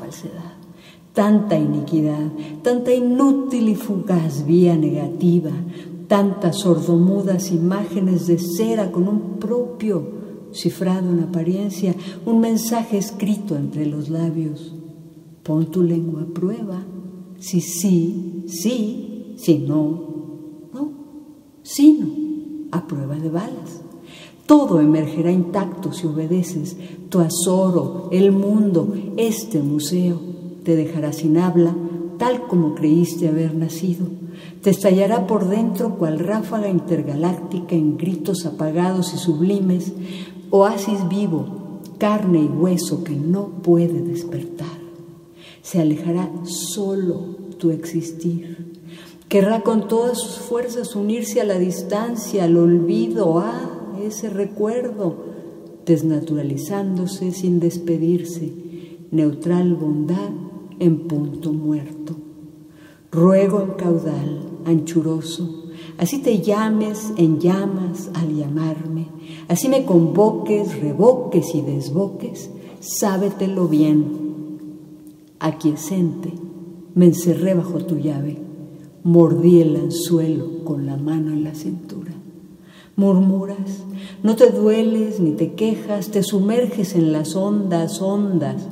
tanta iniquidad, tanta inútil y fugaz vía negativa, tantas sordomudas imágenes de cera con un propio cifrado en apariencia, un mensaje escrito entre los labios. Pon tu lengua a prueba, si sí, sí, si no, no, si no, a prueba de balas. Todo emergerá intacto si obedeces tu azoro, el mundo, este museo te dejará sin habla, tal como creíste haber nacido. Te estallará por dentro cual ráfaga intergaláctica en gritos apagados y sublimes, oasis vivo, carne y hueso que no puede despertar. Se alejará solo tu existir. Querrá con todas sus fuerzas unirse a la distancia, al olvido, a ese recuerdo, desnaturalizándose sin despedirse, neutral bondad en punto muerto. Ruego en caudal anchuroso, así te llames en llamas al llamarme, así me convoques, revoques y desboques, sábetelo bien. Aquiescente, me encerré bajo tu llave, mordí el anzuelo con la mano en la cintura. Murmuras, no te dueles ni te quejas, te sumerges en las ondas, ondas,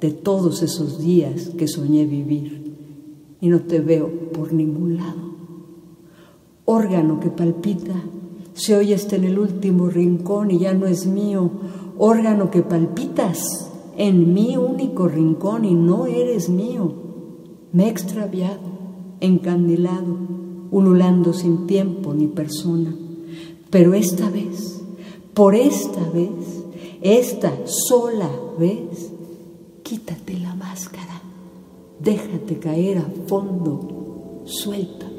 de todos esos días que soñé vivir y no te veo por ningún lado. Órgano que palpita, se oye hasta en el último rincón y ya no es mío. Órgano que palpitas en mi único rincón y no eres mío. Me he extraviado, encandilado, ululando sin tiempo ni persona. Pero esta vez, por esta vez, esta sola vez, Quítate la máscara, déjate caer a fondo, suelta.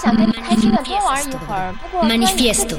想跟你开心的多玩一会儿，不过 Manifiesto.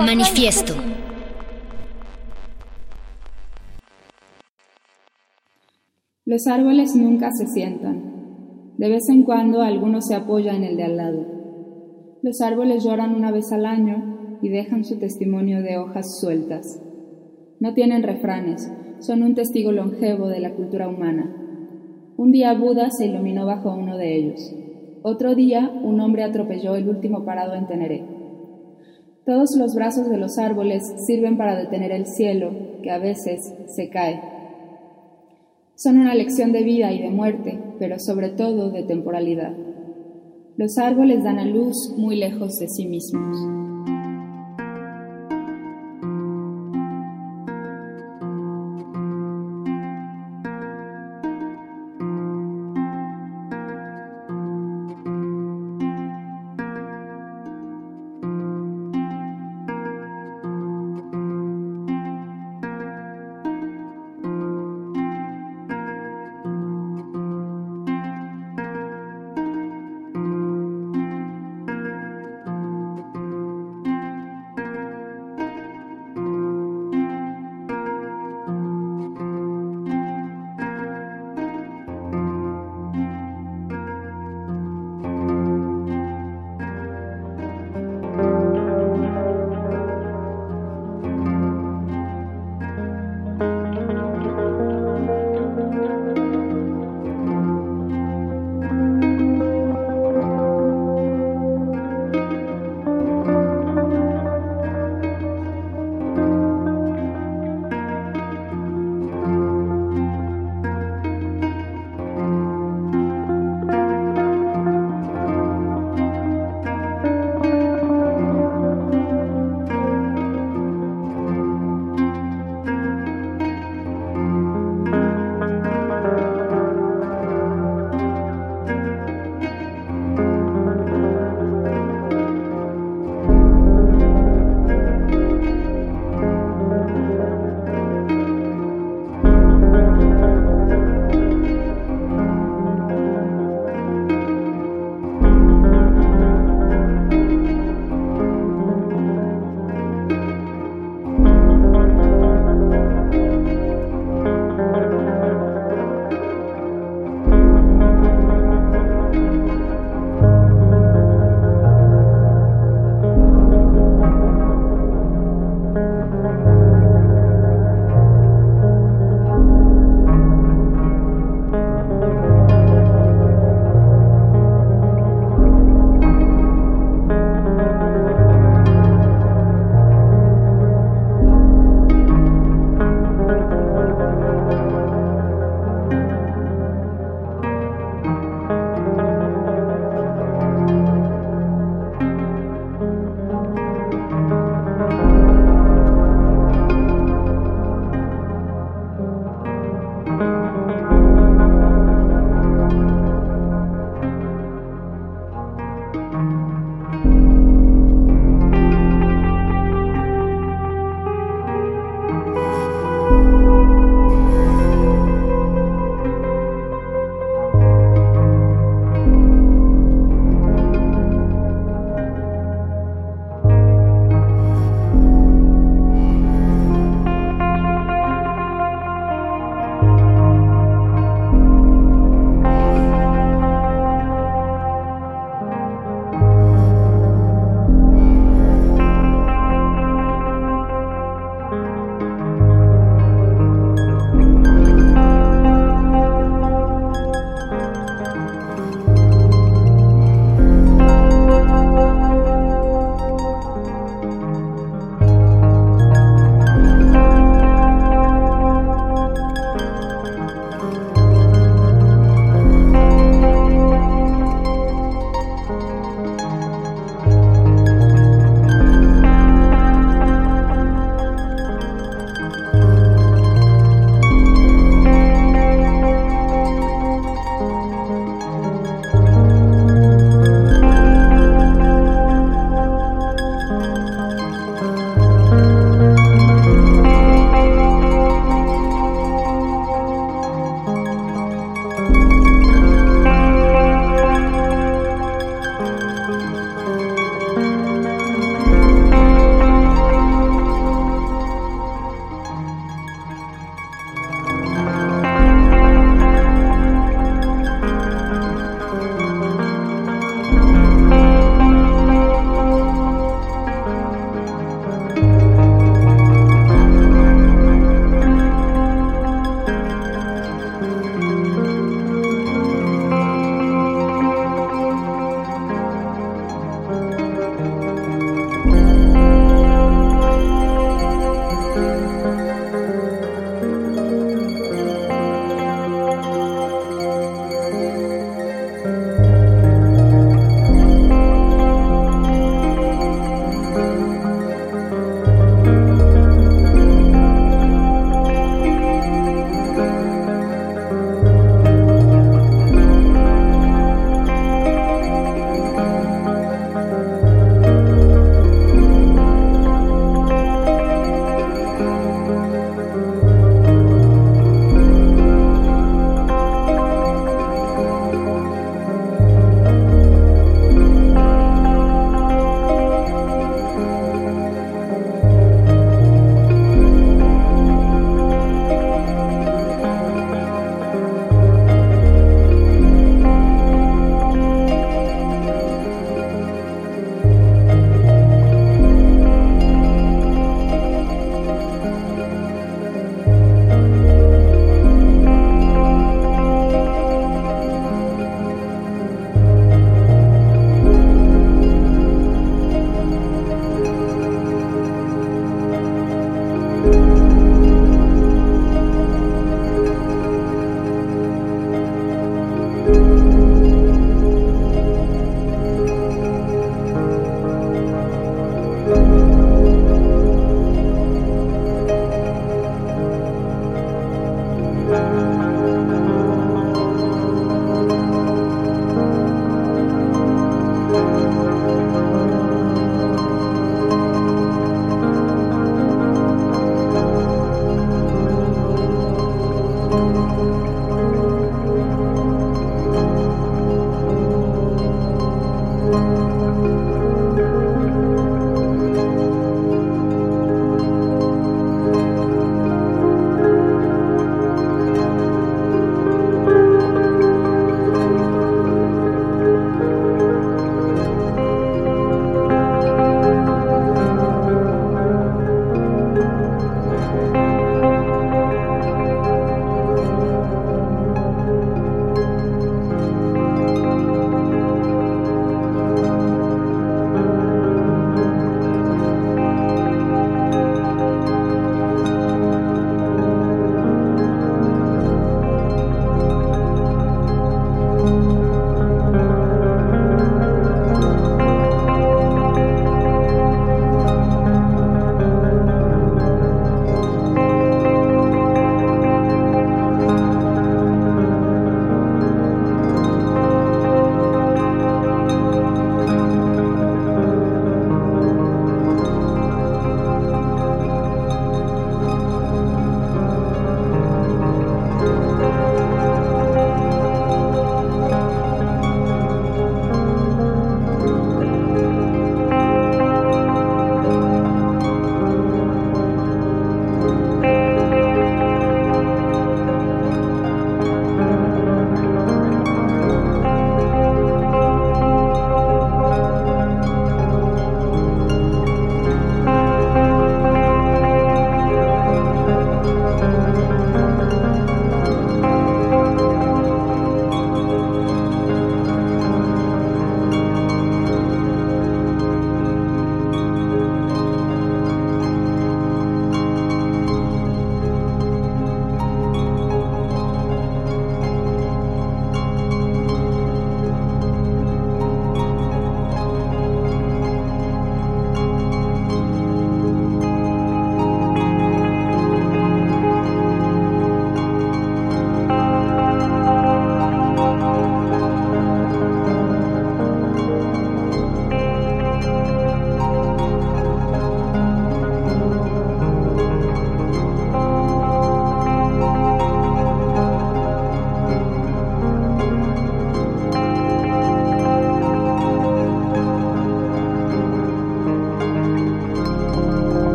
Manifiesto. Los árboles nunca se sientan. De vez en cuando alguno se apoya en el de al lado. Los árboles lloran una vez al año y dejan su testimonio de hojas sueltas. No tienen refranes, son un testigo longevo de la cultura humana. Un día Buda se iluminó bajo uno de ellos. Otro día un hombre atropelló el último parado en Teneré. Todos los brazos de los árboles sirven para detener el cielo, que a veces se cae. Son una lección de vida y de muerte, pero sobre todo de temporalidad. Los árboles dan a luz muy lejos de sí mismos.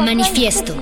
Manifiesto.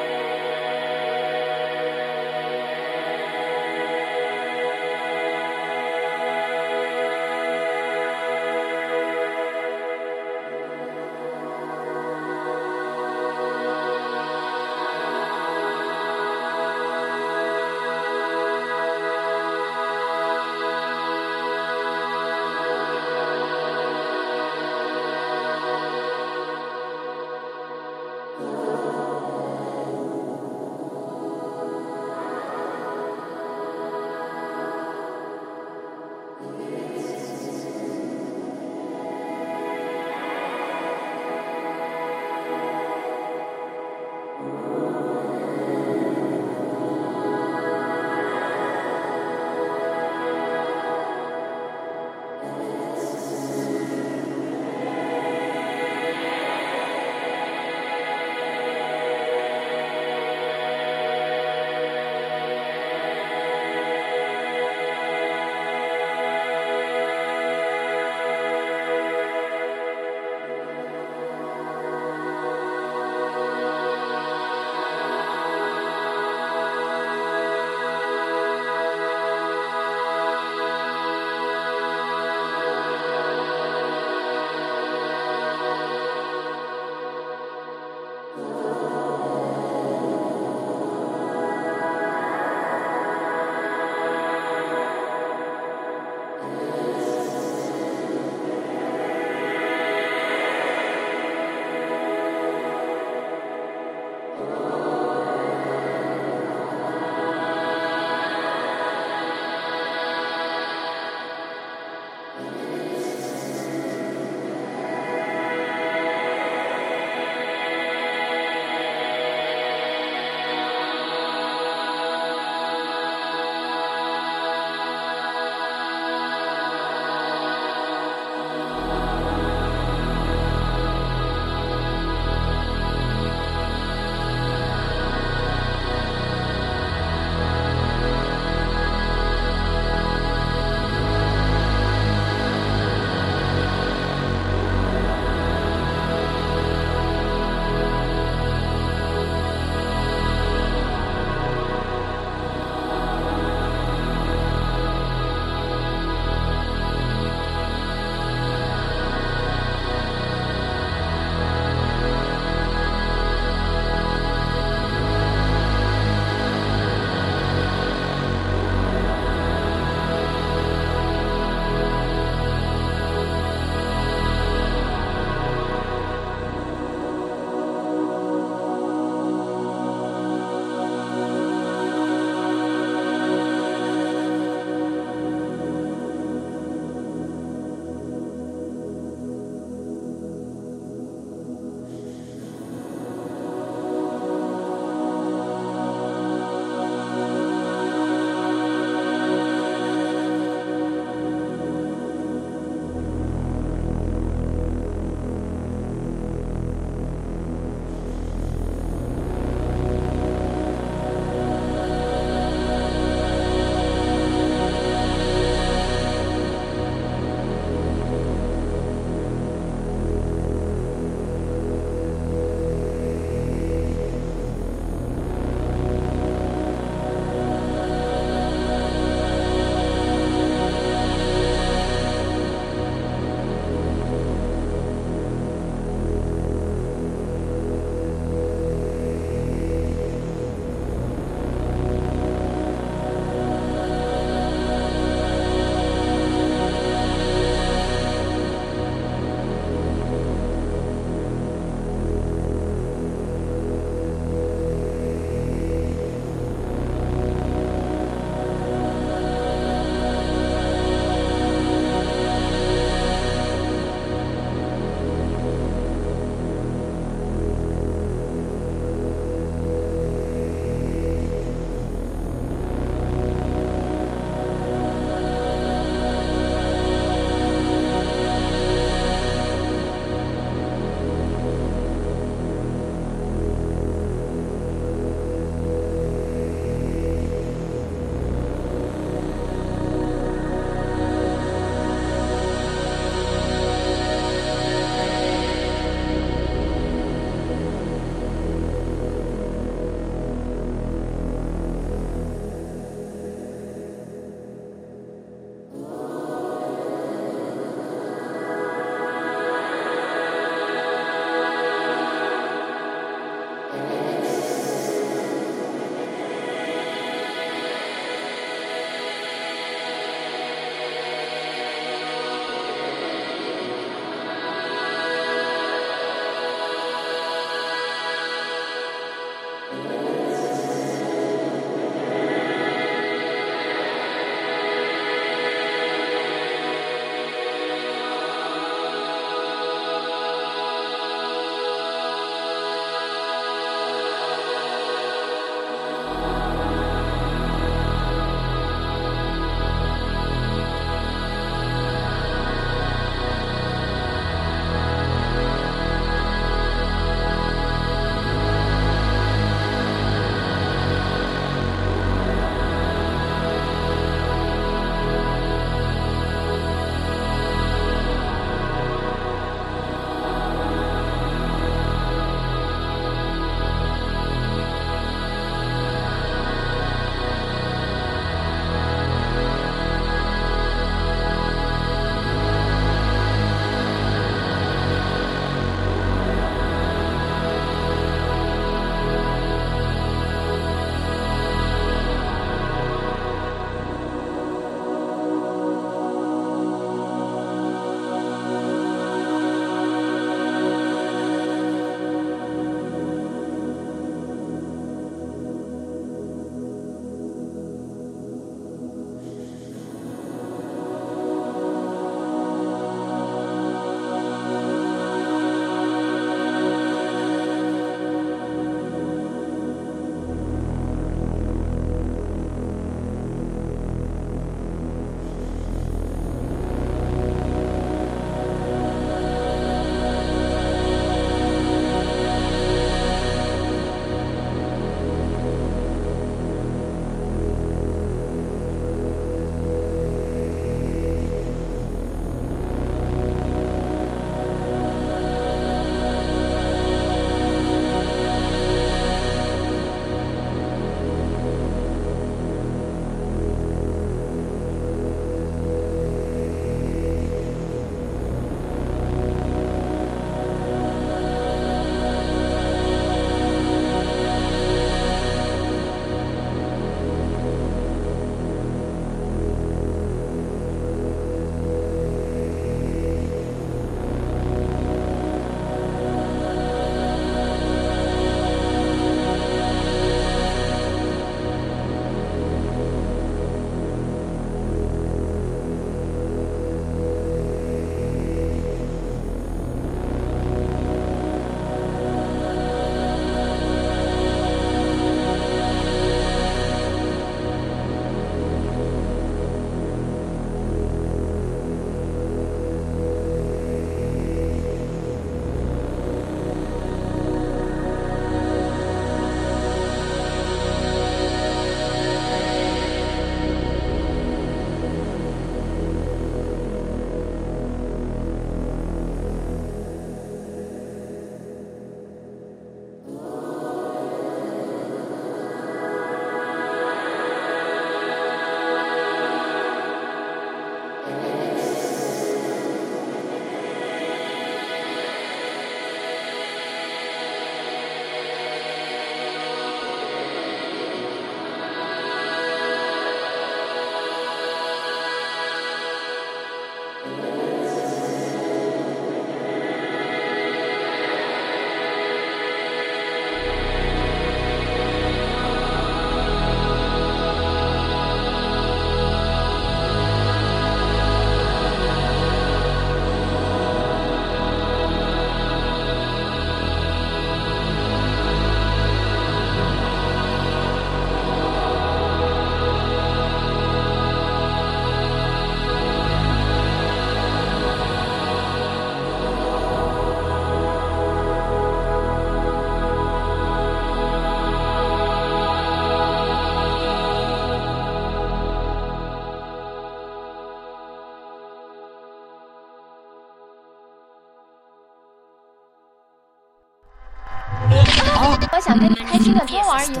Manifiesto.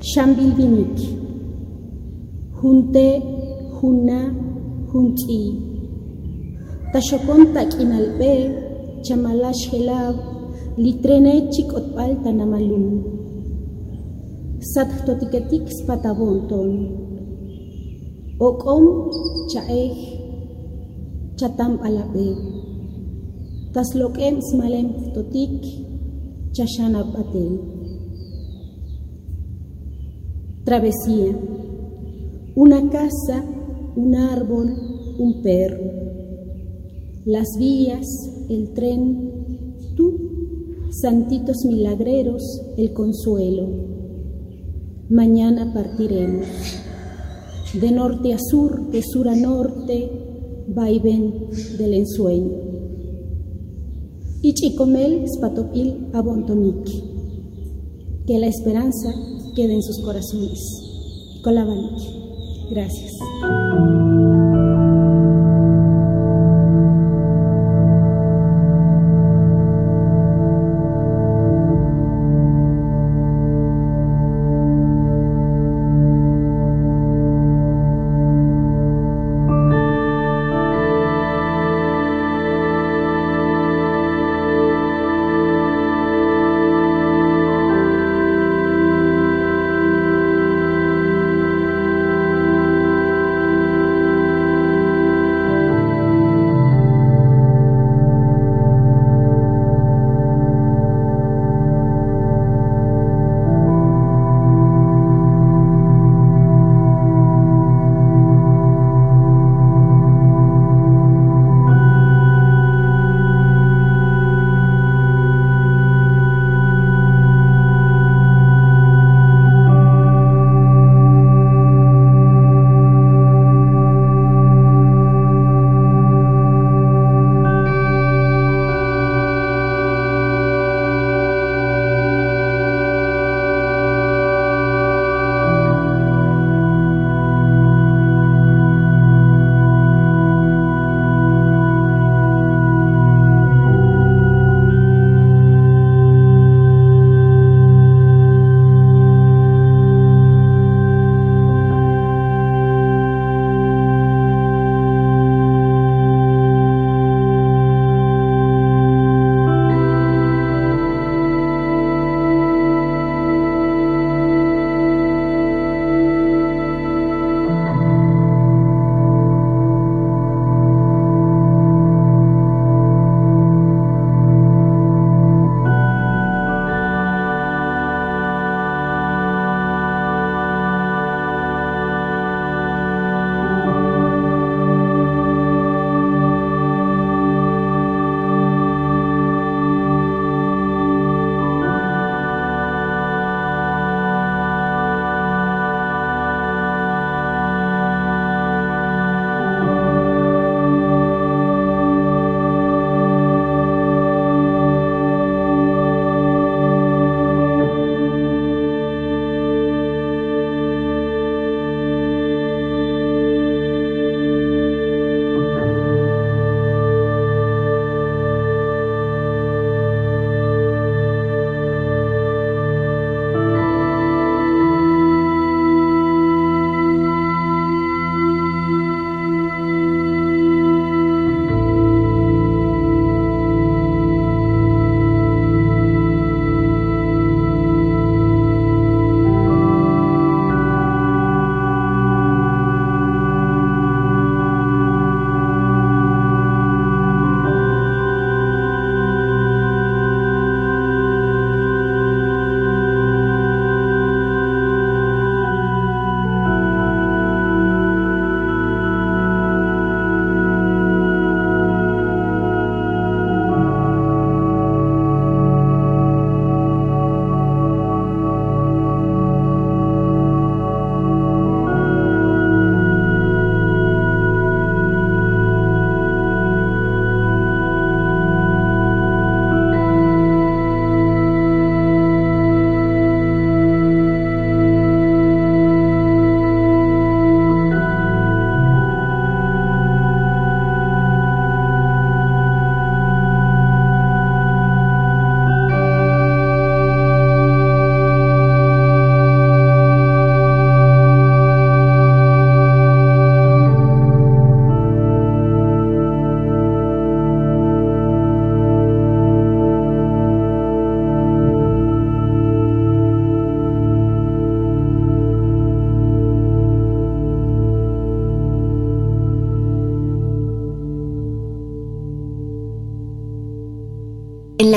情 Shambilbinik. Junte, Juna, Junti. Tashokon takinalbe, chamalash helab, litrene chikot palta namalun. Sat totiketik spatabonton. Okom chaeh, chatam alabe. Taslokem smalem totik, chashanab atel. Travesía. Una casa, un árbol, un perro. Las vías, el tren, tú, santitos milagreros, el consuelo. Mañana partiremos. De norte a sur, de sur a norte, vaivén del ensueño. Ichicomel, Spatopil, Abontoniki. Que la esperanza quede en sus corazones. Colabaniki. Gracias.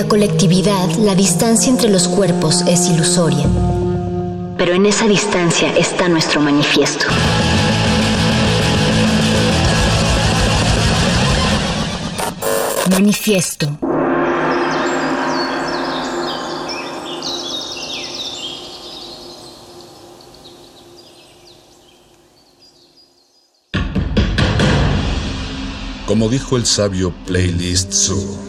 Colectividad, la distancia entre los cuerpos es ilusoria. Pero en esa distancia está nuestro manifiesto. Manifiesto. Como dijo el sabio Playlist Zoo,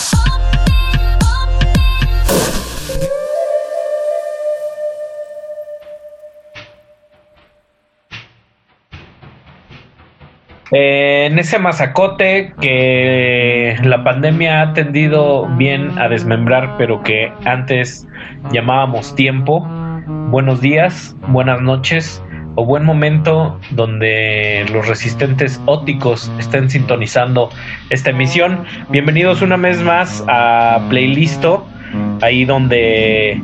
Eh, en ese masacote que la pandemia ha tendido bien a desmembrar, pero que antes llamábamos tiempo. Buenos días, buenas noches o buen momento donde los resistentes óticos estén sintonizando esta emisión. Bienvenidos una vez más a Playlisto, ahí donde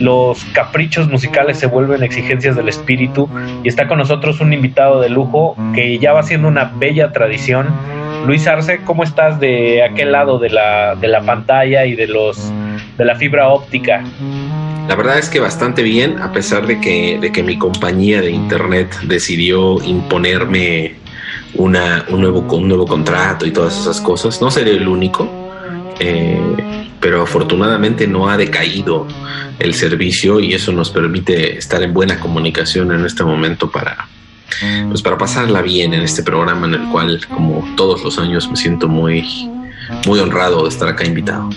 los caprichos musicales se vuelven exigencias del espíritu y está con nosotros un invitado de lujo que ya va siendo una bella tradición. Luis Arce, ¿cómo estás de aquel lado de la, de la pantalla y de los de la fibra óptica? La verdad es que bastante bien, a pesar de que, de que mi compañía de internet decidió imponerme una, un, nuevo, un nuevo contrato y todas esas cosas. No seré el único, eh, pero afortunadamente no ha decaído el servicio y eso nos permite estar en buena comunicación en este momento para, pues para pasarla bien en este programa en el cual, como todos los años, me siento muy, muy honrado de estar acá invitado.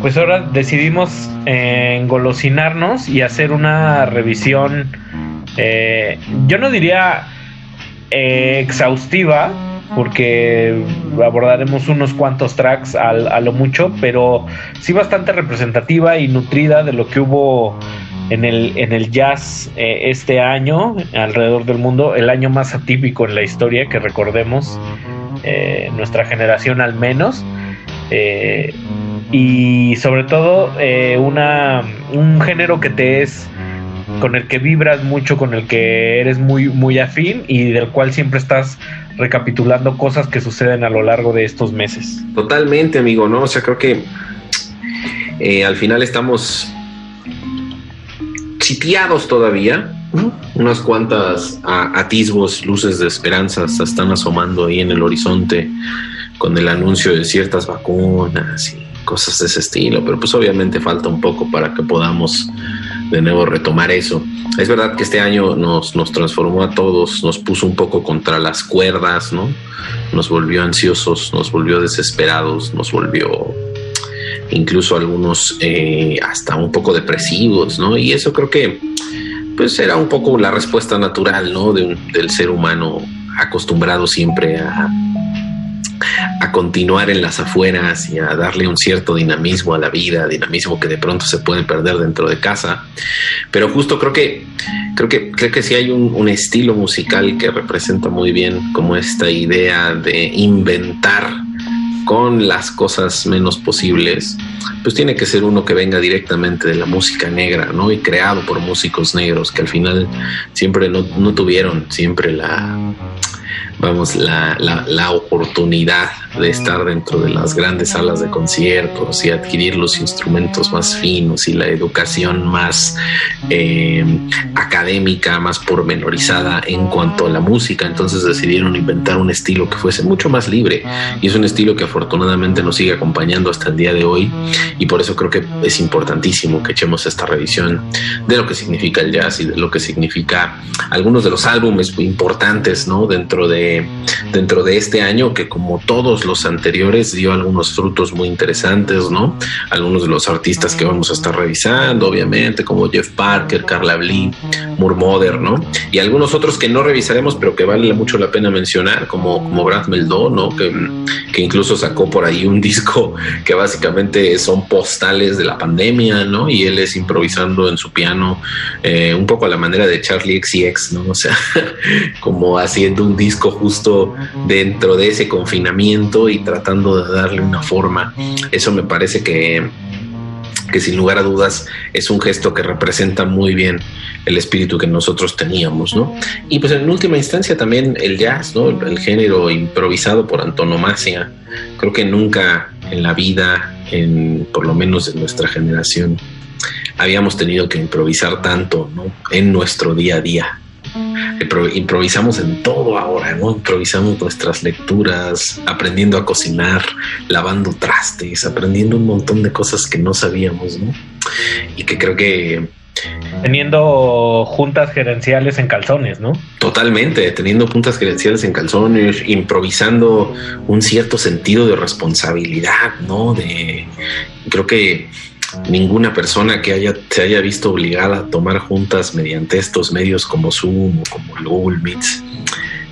Pues ahora decidimos eh, engolosinarnos y hacer una revisión, eh, yo no diría eh, exhaustiva, porque abordaremos unos cuantos tracks a lo mucho, pero sí bastante representativa y nutrida de lo que hubo en el, en el jazz este año alrededor del mundo, el año más atípico en la historia que recordemos, nuestra generación al menos. Y sobre todo eh, una, un género que te es con el que vibras mucho, con el que eres muy, muy afín y del cual siempre estás recapitulando cosas que suceden a lo largo de estos meses. Totalmente, amigo, ¿no? O sea, creo que eh, al final estamos sitiados todavía. Unas cuantas atisbos, luces de esperanzas están asomando ahí en el horizonte con el anuncio de ciertas vacunas y cosas de ese estilo, pero pues obviamente falta un poco para que podamos de nuevo retomar eso. Es verdad que este año nos, nos transformó a todos, nos puso un poco contra las cuerdas, ¿no? Nos volvió ansiosos, nos volvió desesperados, nos volvió incluso algunos eh, hasta un poco depresivos, ¿no? Y eso creo que pues era un poco la respuesta natural, ¿no? De del ser humano acostumbrado siempre a a continuar en las afueras y a darle un cierto dinamismo a la vida, dinamismo que de pronto se puede perder dentro de casa. Pero justo creo que creo que creo que sí hay un, un estilo musical que representa muy bien como esta idea de inventar con las cosas menos posibles, pues tiene que ser uno que venga directamente de la música negra, ¿no? Y creado por músicos negros que al final siempre no, no tuvieron siempre la, vamos, la, la, oportunidad de estar dentro de las grandes salas de conciertos y adquirir los instrumentos más finos y la educación más eh, académica, más pormenorizada en cuanto a la música. Entonces decidieron inventar un estilo que fuese mucho más libre y es un estilo que afortunadamente nos sigue acompañando hasta el día de hoy y por eso creo que es importantísimo que echemos esta revisión de lo que significa el jazz y de lo que significa algunos de los álbumes importantes ¿no? dentro dentro de, dentro de este año que como todos los anteriores dio algunos frutos muy interesantes, ¿no? Algunos de los artistas que vamos a estar revisando, obviamente, como Jeff Parker, Carla Blee, Murmoder, ¿no? Y algunos otros que no revisaremos, pero que vale mucho la pena mencionar, como, como Brad Meldó, ¿no? Que, que incluso sacó por ahí un disco que básicamente son postales de la pandemia, ¿no? Y él es improvisando en su piano, eh, un poco a la manera de Charlie XCX, ¿no? O sea, como haciendo un disco justo dentro de ese confinamiento y tratando de darle una forma. Eso me parece que, que sin lugar a dudas es un gesto que representa muy bien el espíritu que nosotros teníamos, ¿no? Y pues en última instancia también el jazz, ¿no? El género improvisado por antonomasia. Creo que nunca en la vida, en, por lo menos en nuestra generación, habíamos tenido que improvisar tanto, ¿no? En nuestro día a día improvisamos en todo ahora, ¿no? Improvisamos nuestras lecturas, aprendiendo a cocinar, lavando trastes, aprendiendo un montón de cosas que no sabíamos, ¿no? Y que creo que teniendo juntas gerenciales en calzones, ¿no? Totalmente, teniendo juntas gerenciales en calzones, improvisando un cierto sentido de responsabilidad, ¿no? De creo que ninguna persona que haya, se haya visto obligada a tomar juntas mediante estos medios como Zoom o como Google Meets,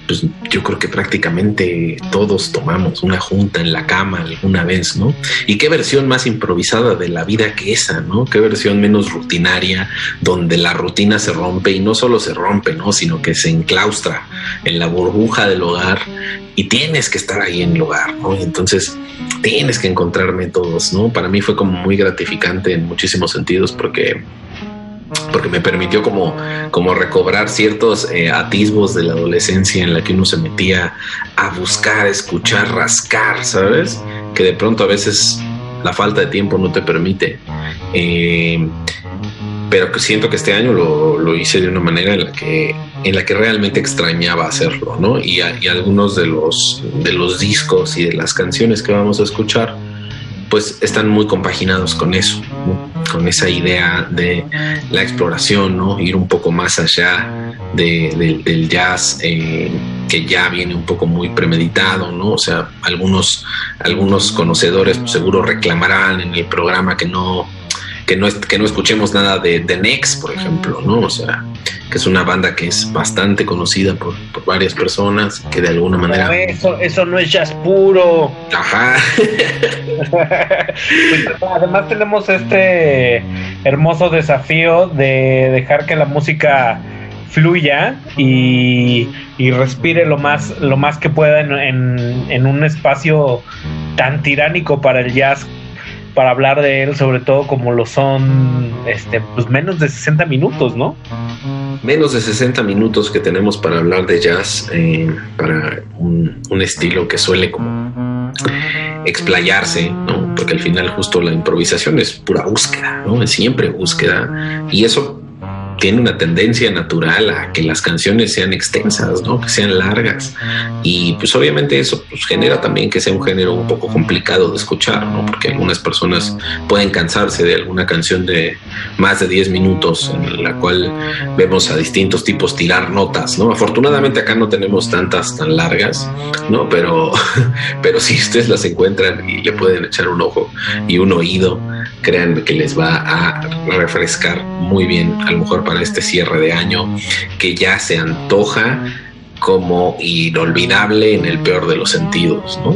pues yo creo que prácticamente todos tomamos una junta en la cama alguna vez, ¿no? Y qué versión más improvisada de la vida que esa, ¿no? Qué versión menos rutinaria, donde la rutina se rompe y no solo se rompe, ¿no? Sino que se enclaustra en la burbuja del hogar y tienes que estar ahí en el hogar, ¿no? Y entonces tienes que encontrar métodos, ¿no? Para mí fue como muy gratificante en muchísimos sentidos porque porque me permitió como, como recobrar ciertos eh, atisbos de la adolescencia en la que uno se metía a buscar, escuchar, rascar, ¿sabes? Que de pronto a veces la falta de tiempo no te permite. Eh, pero que siento que este año lo, lo, hice de una manera en la que en la que realmente extrañaba hacerlo, ¿no? Y, y algunos de los de los discos y de las canciones que vamos a escuchar pues están muy compaginados con eso, con esa idea de la exploración, ¿no? ir un poco más allá del jazz eh, que ya viene un poco muy premeditado, ¿no? O sea, algunos, algunos conocedores pues, seguro reclamarán en el programa que no, que no, que no escuchemos nada de The Next, por ejemplo, ¿no? O sea, que es una banda que es bastante conocida por, por varias personas, que de alguna manera... eso, eso no es jazz puro. Ajá. Además tenemos este hermoso desafío de dejar que la música fluya y, y respire lo más, lo más que pueda en, en, en un espacio tan tiránico para el jazz para hablar de él, sobre todo como lo son este, pues menos de 60 minutos, ¿no? Menos de 60 minutos que tenemos para hablar de jazz, eh, para un, un, estilo que suele como explayarse, ¿no? Porque al final justo la improvisación es pura búsqueda, ¿no? Es siempre búsqueda. Y eso tiene una tendencia natural a que las canciones sean extensas, ¿no? Que sean largas. Y pues obviamente eso pues, genera también que sea un género un poco complicado de escuchar, ¿no? Porque algunas personas pueden cansarse de alguna canción de más de 10 minutos en la cual vemos a distintos tipos tirar notas, ¿no? Afortunadamente acá no tenemos tantas tan largas, ¿no? Pero, pero si ustedes las encuentran y le pueden echar un ojo y un oído, créanme que les va a refrescar muy bien, a lo mejor para este cierre de año, que ya se antoja como inolvidable en el peor de los sentidos, ¿no?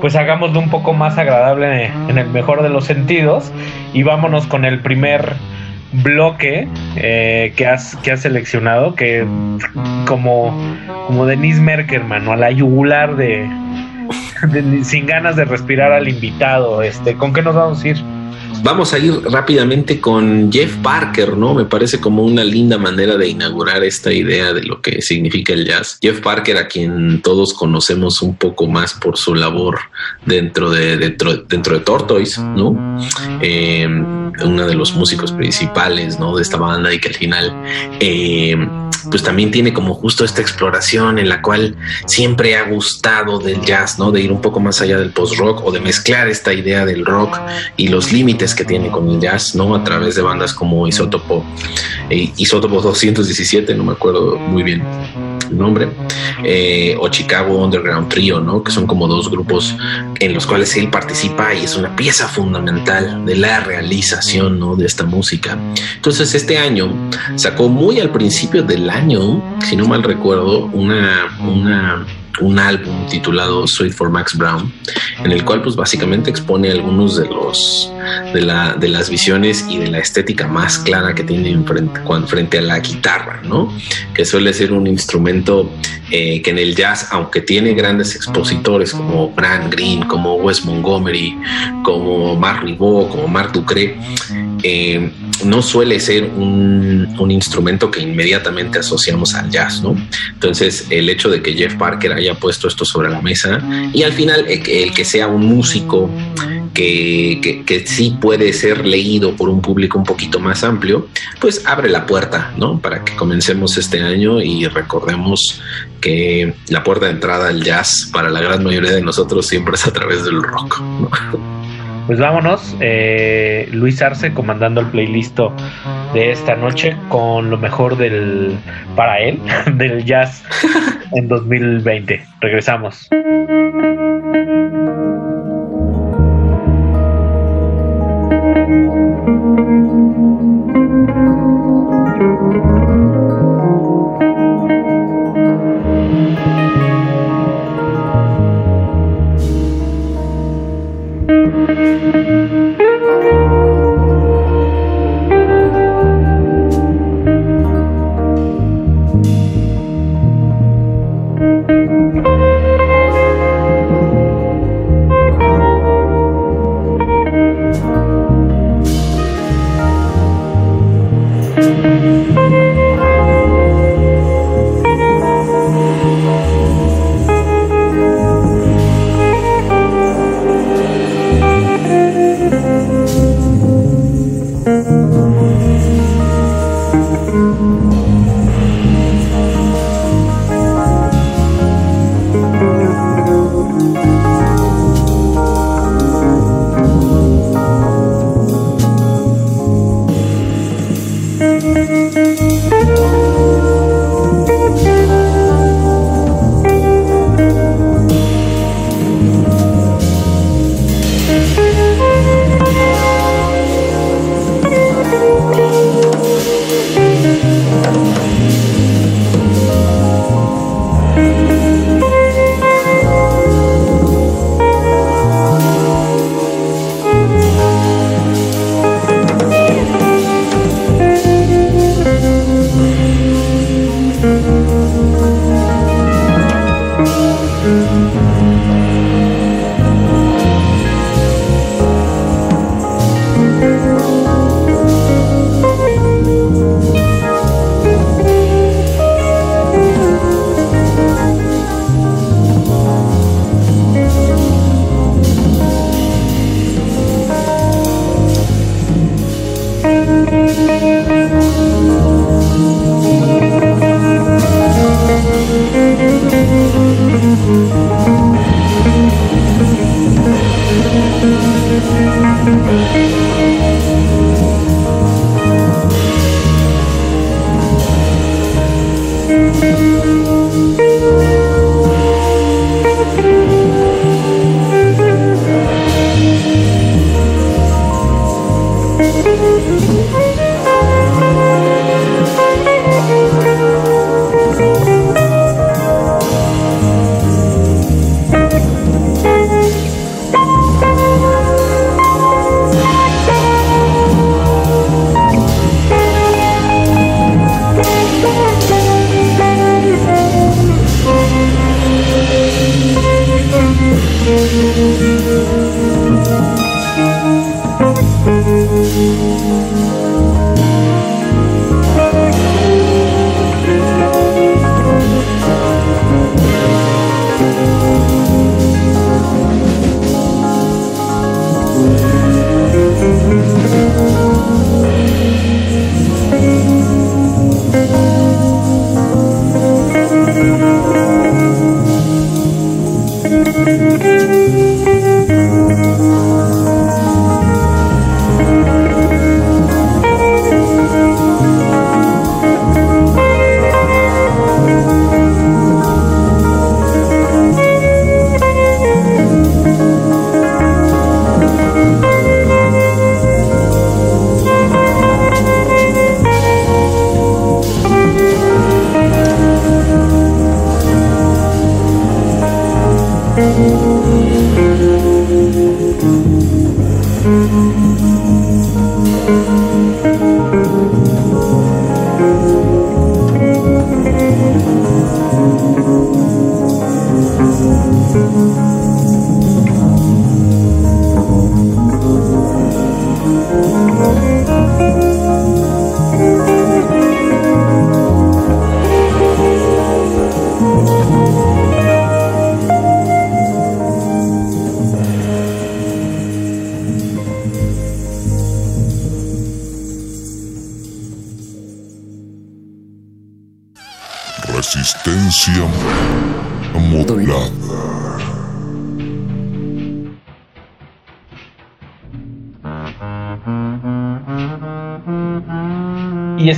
Pues hagámoslo un poco más agradable en el mejor de los sentidos y vámonos con el primer bloque eh, que, has, que has seleccionado, que como, como Denise Merkerman, ¿no? a la yugular de, de, sin ganas de respirar al invitado. Este, ¿Con qué nos vamos a ir? Vamos a ir rápidamente con Jeff Parker, ¿no? Me parece como una linda manera de inaugurar esta idea de lo que significa el jazz. Jeff Parker, a quien todos conocemos un poco más por su labor dentro de, dentro, dentro de Tortoise, ¿no? Eh, uno de los músicos principales, ¿no? De esta banda y que al final... Eh, pues también tiene como justo esta exploración en la cual siempre ha gustado del jazz, ¿no? De ir un poco más allá del post-rock o de mezclar esta idea del rock y los límites que tiene con el jazz, ¿no? A través de bandas como Isótopo, eh, Isótopo 217, no me acuerdo muy bien el nombre, eh, o Chicago Underground Trio, ¿no? Que son como dos grupos en los cuales él participa y es una pieza fundamental de la realización, ¿no? De esta música. Entonces este año sacó muy al principio del año, si no mal recuerdo, una, una un álbum titulado Sweet for Max Brown, en el cual pues básicamente expone algunos de los de, la, de las visiones y de la estética más clara que tiene frente, frente a la guitarra, ¿no? Que suele ser un instrumento eh, que en el jazz, aunque tiene grandes expositores como Bran Green, como Wes Montgomery, como Mark Ribot, como Marc Ducré, eh, no suele ser un, un, instrumento que inmediatamente asociamos al jazz, ¿no? Entonces, el hecho de que Jeff Parker haya puesto esto sobre la mesa y al final el, el que sea un músico que, sí puede ser leído por un público un poquito más amplio, pues abre la puerta, ¿no? Para que comencemos este año y recordemos que la puerta de entrada al jazz para la gran mayoría de nosotros siempre es a través del rock. Pues vámonos, eh, Luis Arce comandando el playlist de esta noche con lo mejor del para él del jazz en 2020. Regresamos.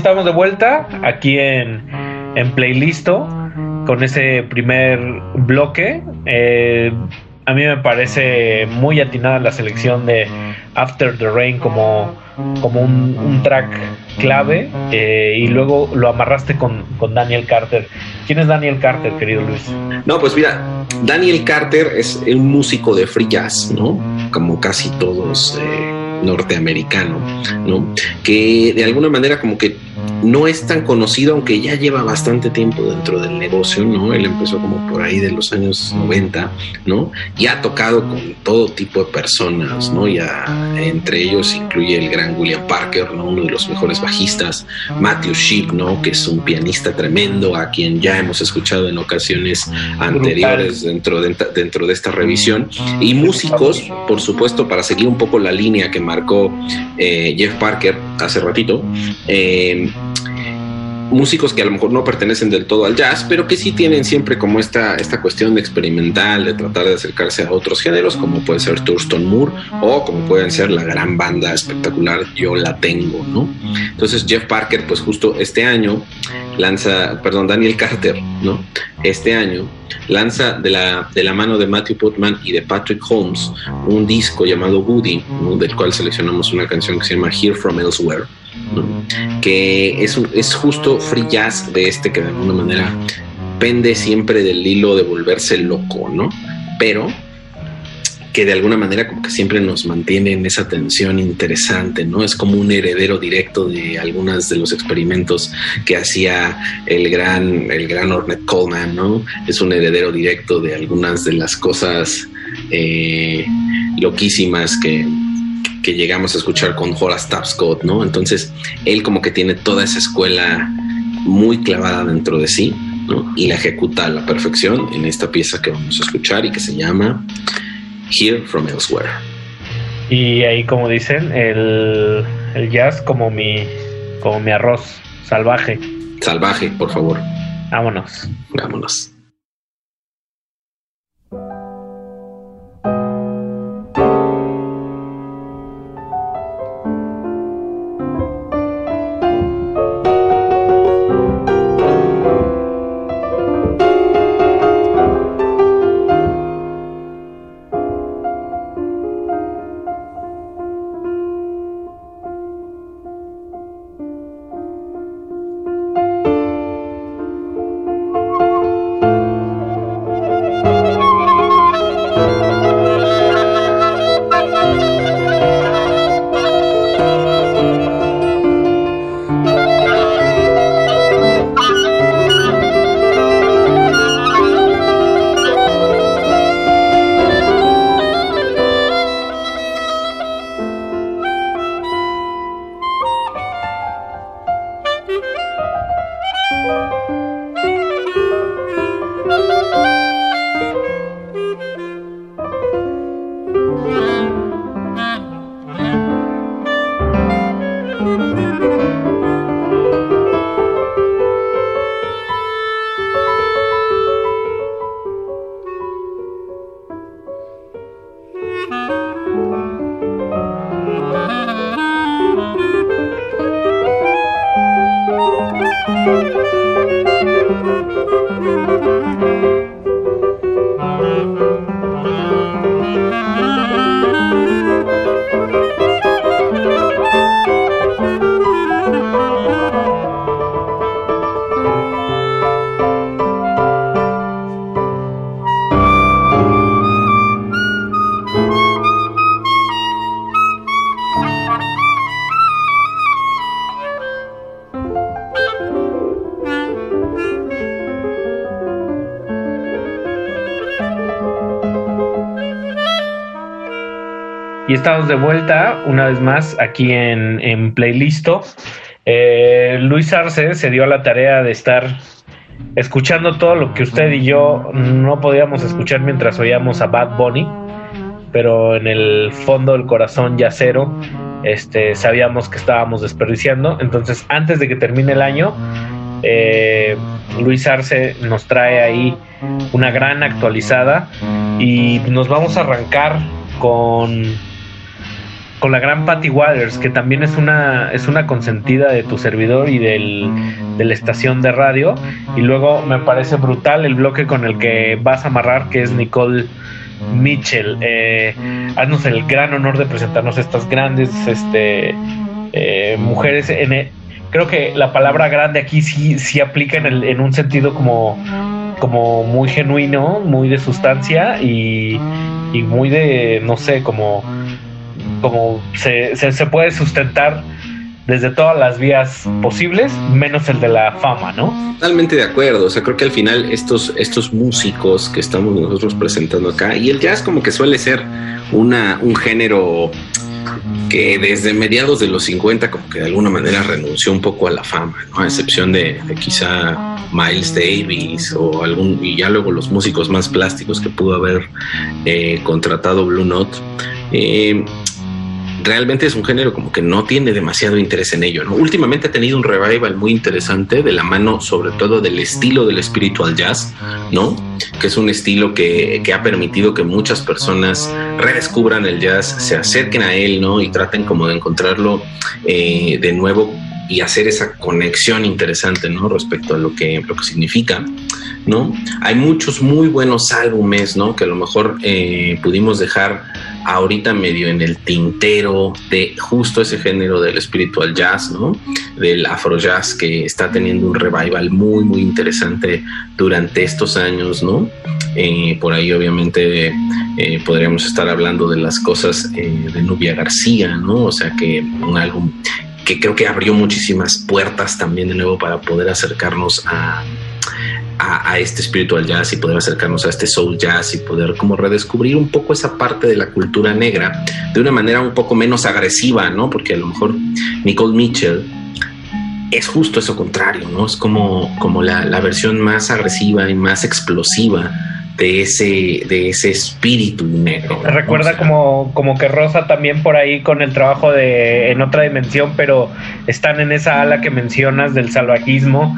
Estamos de vuelta aquí en, en Playlisto con ese primer bloque. Eh, a mí me parece muy atinada la selección de After the Rain como, como un, track clave eh, y luego lo amarraste con, con, Daniel Carter. ¿Quién es Daniel Carter, querido Luis? No, pues mira, Daniel Carter es un músico de free jazz, ¿no? Como casi todos. Eh, norteamericano, ¿no? Que de alguna manera como que no es tan conocido, aunque ya lleva bastante tiempo dentro del negocio, ¿no? Él empezó como por ahí de los años 90, ¿no? Y ha tocado con todo tipo de personas, ¿no? Ya entre ellos incluye el gran William Parker, ¿no? Uno de los mejores bajistas, Matthew Sheep, ¿no? Que es un pianista tremendo, a quien ya hemos escuchado en ocasiones anteriores dentro de, dentro de esta revisión. Y músicos, por supuesto, para seguir un poco la línea que marcó eh, Jeff Parker hace ratito, eh, músicos que a lo mejor no pertenecen del todo al jazz, pero que sí tienen siempre como esta, esta cuestión de experimental, de tratar de acercarse a otros géneros, como puede ser Thurston Moore o como pueden ser la gran banda espectacular Yo la tengo, ¿no? Entonces Jeff Parker, pues justo este año lanza, perdón, Daniel Carter, ¿no? Este año lanza de la, de la mano de Matthew Putman y de Patrick Holmes un disco llamado Woody, del cual seleccionamos una canción que se llama Here from Elsewhere que es, es justo free jazz de este que de alguna manera pende siempre del hilo de volverse loco, ¿no? Pero que de alguna manera como que siempre nos mantiene en esa tensión interesante, ¿no? Es como un heredero directo de algunos de los experimentos que hacía el gran, el gran Ornette Coleman, ¿no? Es un heredero directo de algunas de las cosas eh, loquísimas que, que llegamos a escuchar con Horace Tapscott, ¿no? Entonces, él como que tiene toda esa escuela muy clavada dentro de sí, ¿no? Y la ejecuta a la perfección en esta pieza que vamos a escuchar y que se llama Here from Elsewhere. Y ahí, como dicen, el, el jazz como mi, como mi arroz salvaje. Salvaje, por favor. Vámonos. Vámonos. Estamos de vuelta una vez más aquí en, en Playlisto. Eh, Luis Arce se dio a la tarea de estar escuchando todo lo que usted y yo no podíamos escuchar mientras oíamos a Bad Bunny, pero en el fondo del corazón ya cero, este, sabíamos que estábamos desperdiciando. Entonces, antes de que termine el año, eh, Luis Arce nos trae ahí una gran actualizada y nos vamos a arrancar con con la gran Patty Waters, que también es una, es una consentida de tu servidor y del, de la estación de radio. Y luego me parece brutal el bloque con el que vas a amarrar, que es Nicole Mitchell. Eh, haznos el gran honor de presentarnos estas grandes este, eh, mujeres. Creo que la palabra grande aquí sí, sí aplica en, el, en un sentido como, como muy genuino, muy de sustancia y, y muy de, no sé, como como se, se, puede sustentar desde todas las vías posibles, menos el de la fama, ¿no? Totalmente de acuerdo. O sea, creo que al final estos, estos músicos que estamos nosotros presentando acá, y el jazz como que suele ser una, un género que desde mediados de los 50 como que de alguna manera renunció un poco a la fama, ¿no? a excepción de, quizá Miles Davis o algún, y ya luego los músicos más plásticos que pudo haber eh, contratado Blue Note. Eh, realmente es un género como que no tiene demasiado interés en ello. ¿no? Últimamente ha tenido un revival muy interesante de la mano sobre todo del estilo del spiritual jazz, ¿no? que es un estilo que, que ha permitido que muchas personas redescubran el jazz, se acerquen a él ¿no? y traten como de encontrarlo eh, de nuevo y hacer esa conexión interesante ¿no? respecto a lo que, lo que significa. ¿no? Hay muchos muy buenos álbumes ¿no? que a lo mejor eh, pudimos dejar ahorita medio en el tintero de justo ese género del spiritual jazz, ¿no? Del afro jazz que está teniendo un revival muy, muy interesante durante estos años, ¿no? Eh, por ahí obviamente eh, podríamos estar hablando de las cosas eh, de Nubia García, ¿no? O sea que un álbum que creo que abrió muchísimas puertas también de nuevo para poder acercarnos a, a, este spiritual jazz y poder acercarnos a este soul jazz y poder como redescubrir un poco esa parte de la cultura negra de una manera un poco menos agresiva, ¿no? Porque a lo mejor Nicole Mitchell es justo eso contrario, ¿no? Es como, como la, la versión más agresiva y más explosiva de ese, de ese espíritu negro. Recuerda como, como que Rosa también por ahí con el trabajo de en otra dimensión, pero están en esa ala que mencionas del salvajismo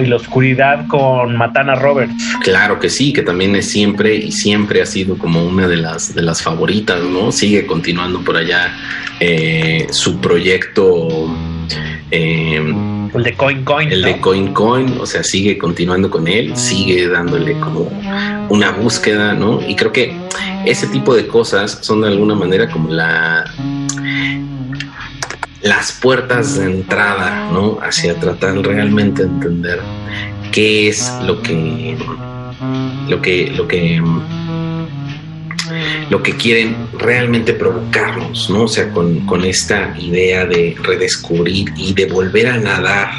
y la oscuridad con Matana Roberts. Claro que sí, que también es siempre y siempre ha sido como una de las de las favoritas, ¿no? Sigue continuando por allá eh, su proyecto. Eh, el de Coin Coin. El de Coin Coin, o sea, sigue continuando con él, sigue dándole como una búsqueda, ¿no? Y creo que ese tipo de cosas son de alguna manera como la las puertas de entrada, ¿no? Hacia tratar realmente de entender qué es lo que lo que lo que lo que quieren realmente provocarnos, ¿no? O sea, con, con esta idea de redescubrir y de volver a nadar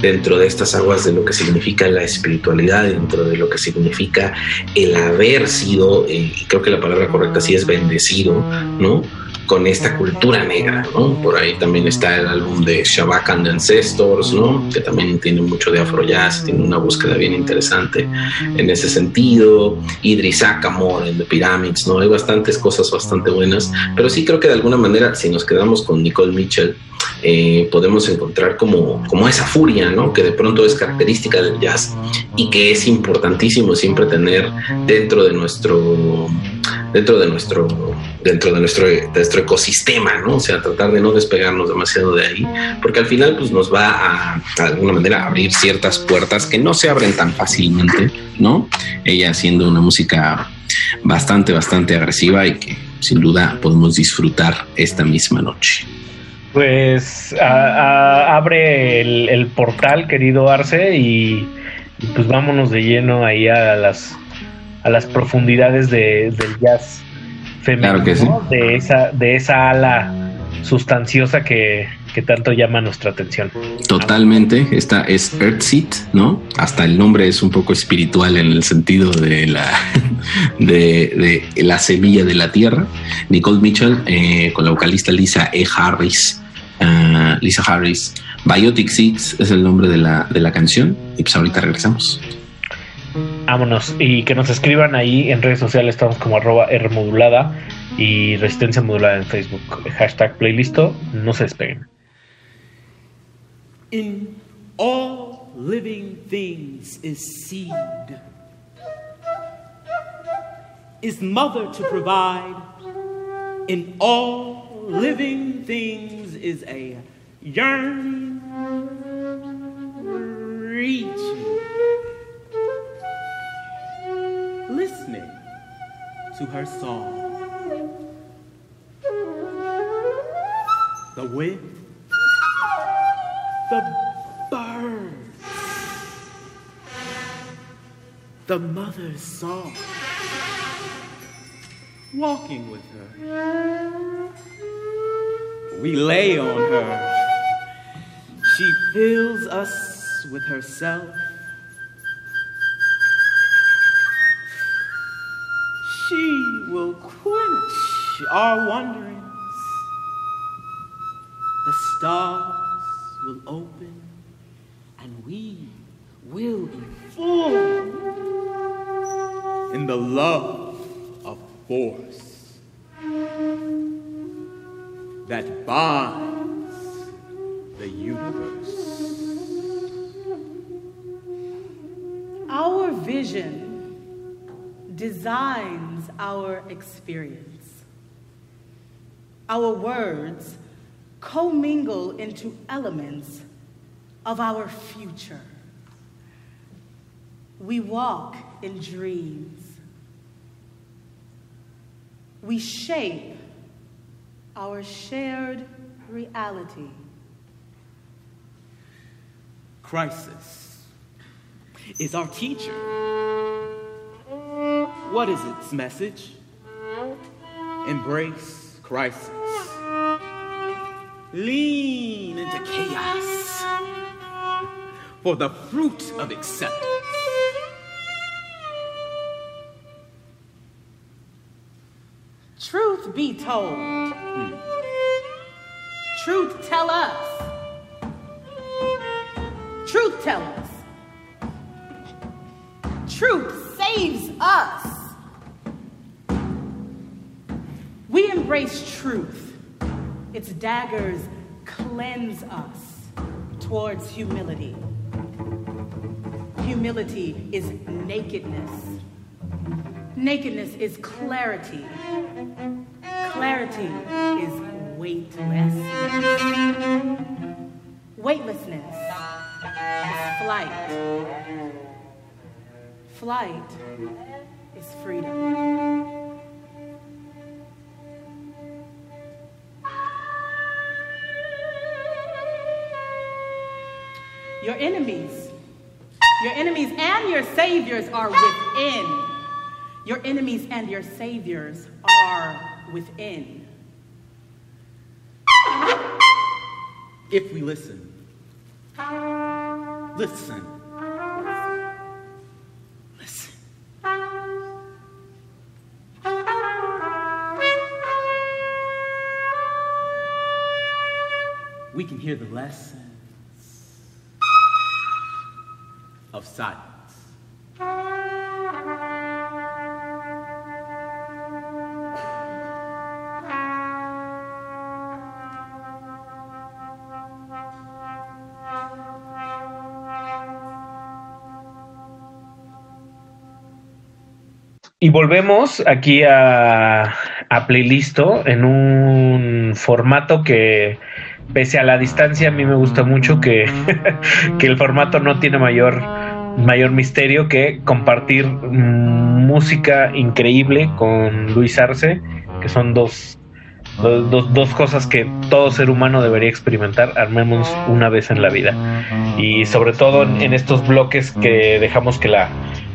dentro de estas aguas de lo que significa la espiritualidad, dentro de lo que significa el haber sido, eh, y creo que la palabra correcta sí es bendecido, ¿no? Con esta cultura negra, ¿no? Por ahí también está el álbum de Shabak and Ancestors, ¿no? Que también tiene mucho de afro jazz, tiene una búsqueda bien interesante en ese sentido. Idris Akamor en The Pyramids, ¿no? Hay bastantes cosas bastante buenas, pero sí creo que de alguna manera, si nos quedamos con Nicole Mitchell, eh, podemos encontrar como, como esa furia, ¿no? Que de pronto es característica del jazz y que es importantísimo siempre tener dentro de nuestro dentro de nuestro dentro de nuestro, de nuestro ecosistema, ¿no? O sea, tratar de no despegarnos demasiado de ahí, porque al final pues nos va a, de alguna manera abrir ciertas puertas que no se abren tan fácilmente, ¿no? Ella haciendo una música bastante, bastante agresiva y que sin duda podemos disfrutar esta misma noche. Pues abre el, portal, querido Arce, y, pues vámonos de lleno ahí a las a las profundidades de, del jazz femenino, de, esa, de esa ala sustanciosa que, tanto llama nuestra atención. Totalmente, esta es Earthseat, ¿no? Hasta el nombre es un poco espiritual en el sentido de la, de, la semilla de la tierra. Nicole Mitchell eh, con la vocalista Lisa E. Harris. Ah, Lisa Harris. Biotic Seeds es el nombre de la, de la canción. Y pues ahorita regresamos. Vámonos. Y que nos escriban ahí en redes sociales. Estamos como arroba Rmodulada y Resistencia Modulada en Facebook. Hashtag playlisto. No se despeguen. In all living things is seed, is mother to provide. In all living things is a yearning, reaching, listening to her song. The wind, the birds, the mother's song, walking with her. We lay on her. She fills us with herself. She will quench our wanderings. The stars will open and we will be full in the love of force that binds the universe. Our vision designs our experience. Our words commingle into elements of our future. We walk in dreams. We shape our shared reality. Crisis is our teacher. What is its message? Embrace crisis. Lean into chaos for the fruit of acceptance. Truth be told, truth tell us. Truth tell us. Truth saves us. We embrace truth. Its daggers cleanse us towards humility. Humility is nakedness. Nakedness is clarity. Clarity is weightlessness. Weightlessness is flight. Flight is freedom. Your enemies, your enemies and your saviors are within. Your enemies and your saviors are within. If we listen, listen. Hear the lessons of silence. Y volvemos aquí a, a Playlisto en un formato que, pese a la distancia, a mí me gusta mucho que, que el formato no tiene mayor, mayor misterio que compartir mm, música increíble con Luis Arce, que son dos, dos, cosas que todo ser humano debería experimentar, al menos una vez en la vida. Y sobre todo en estos bloques que dejamos que la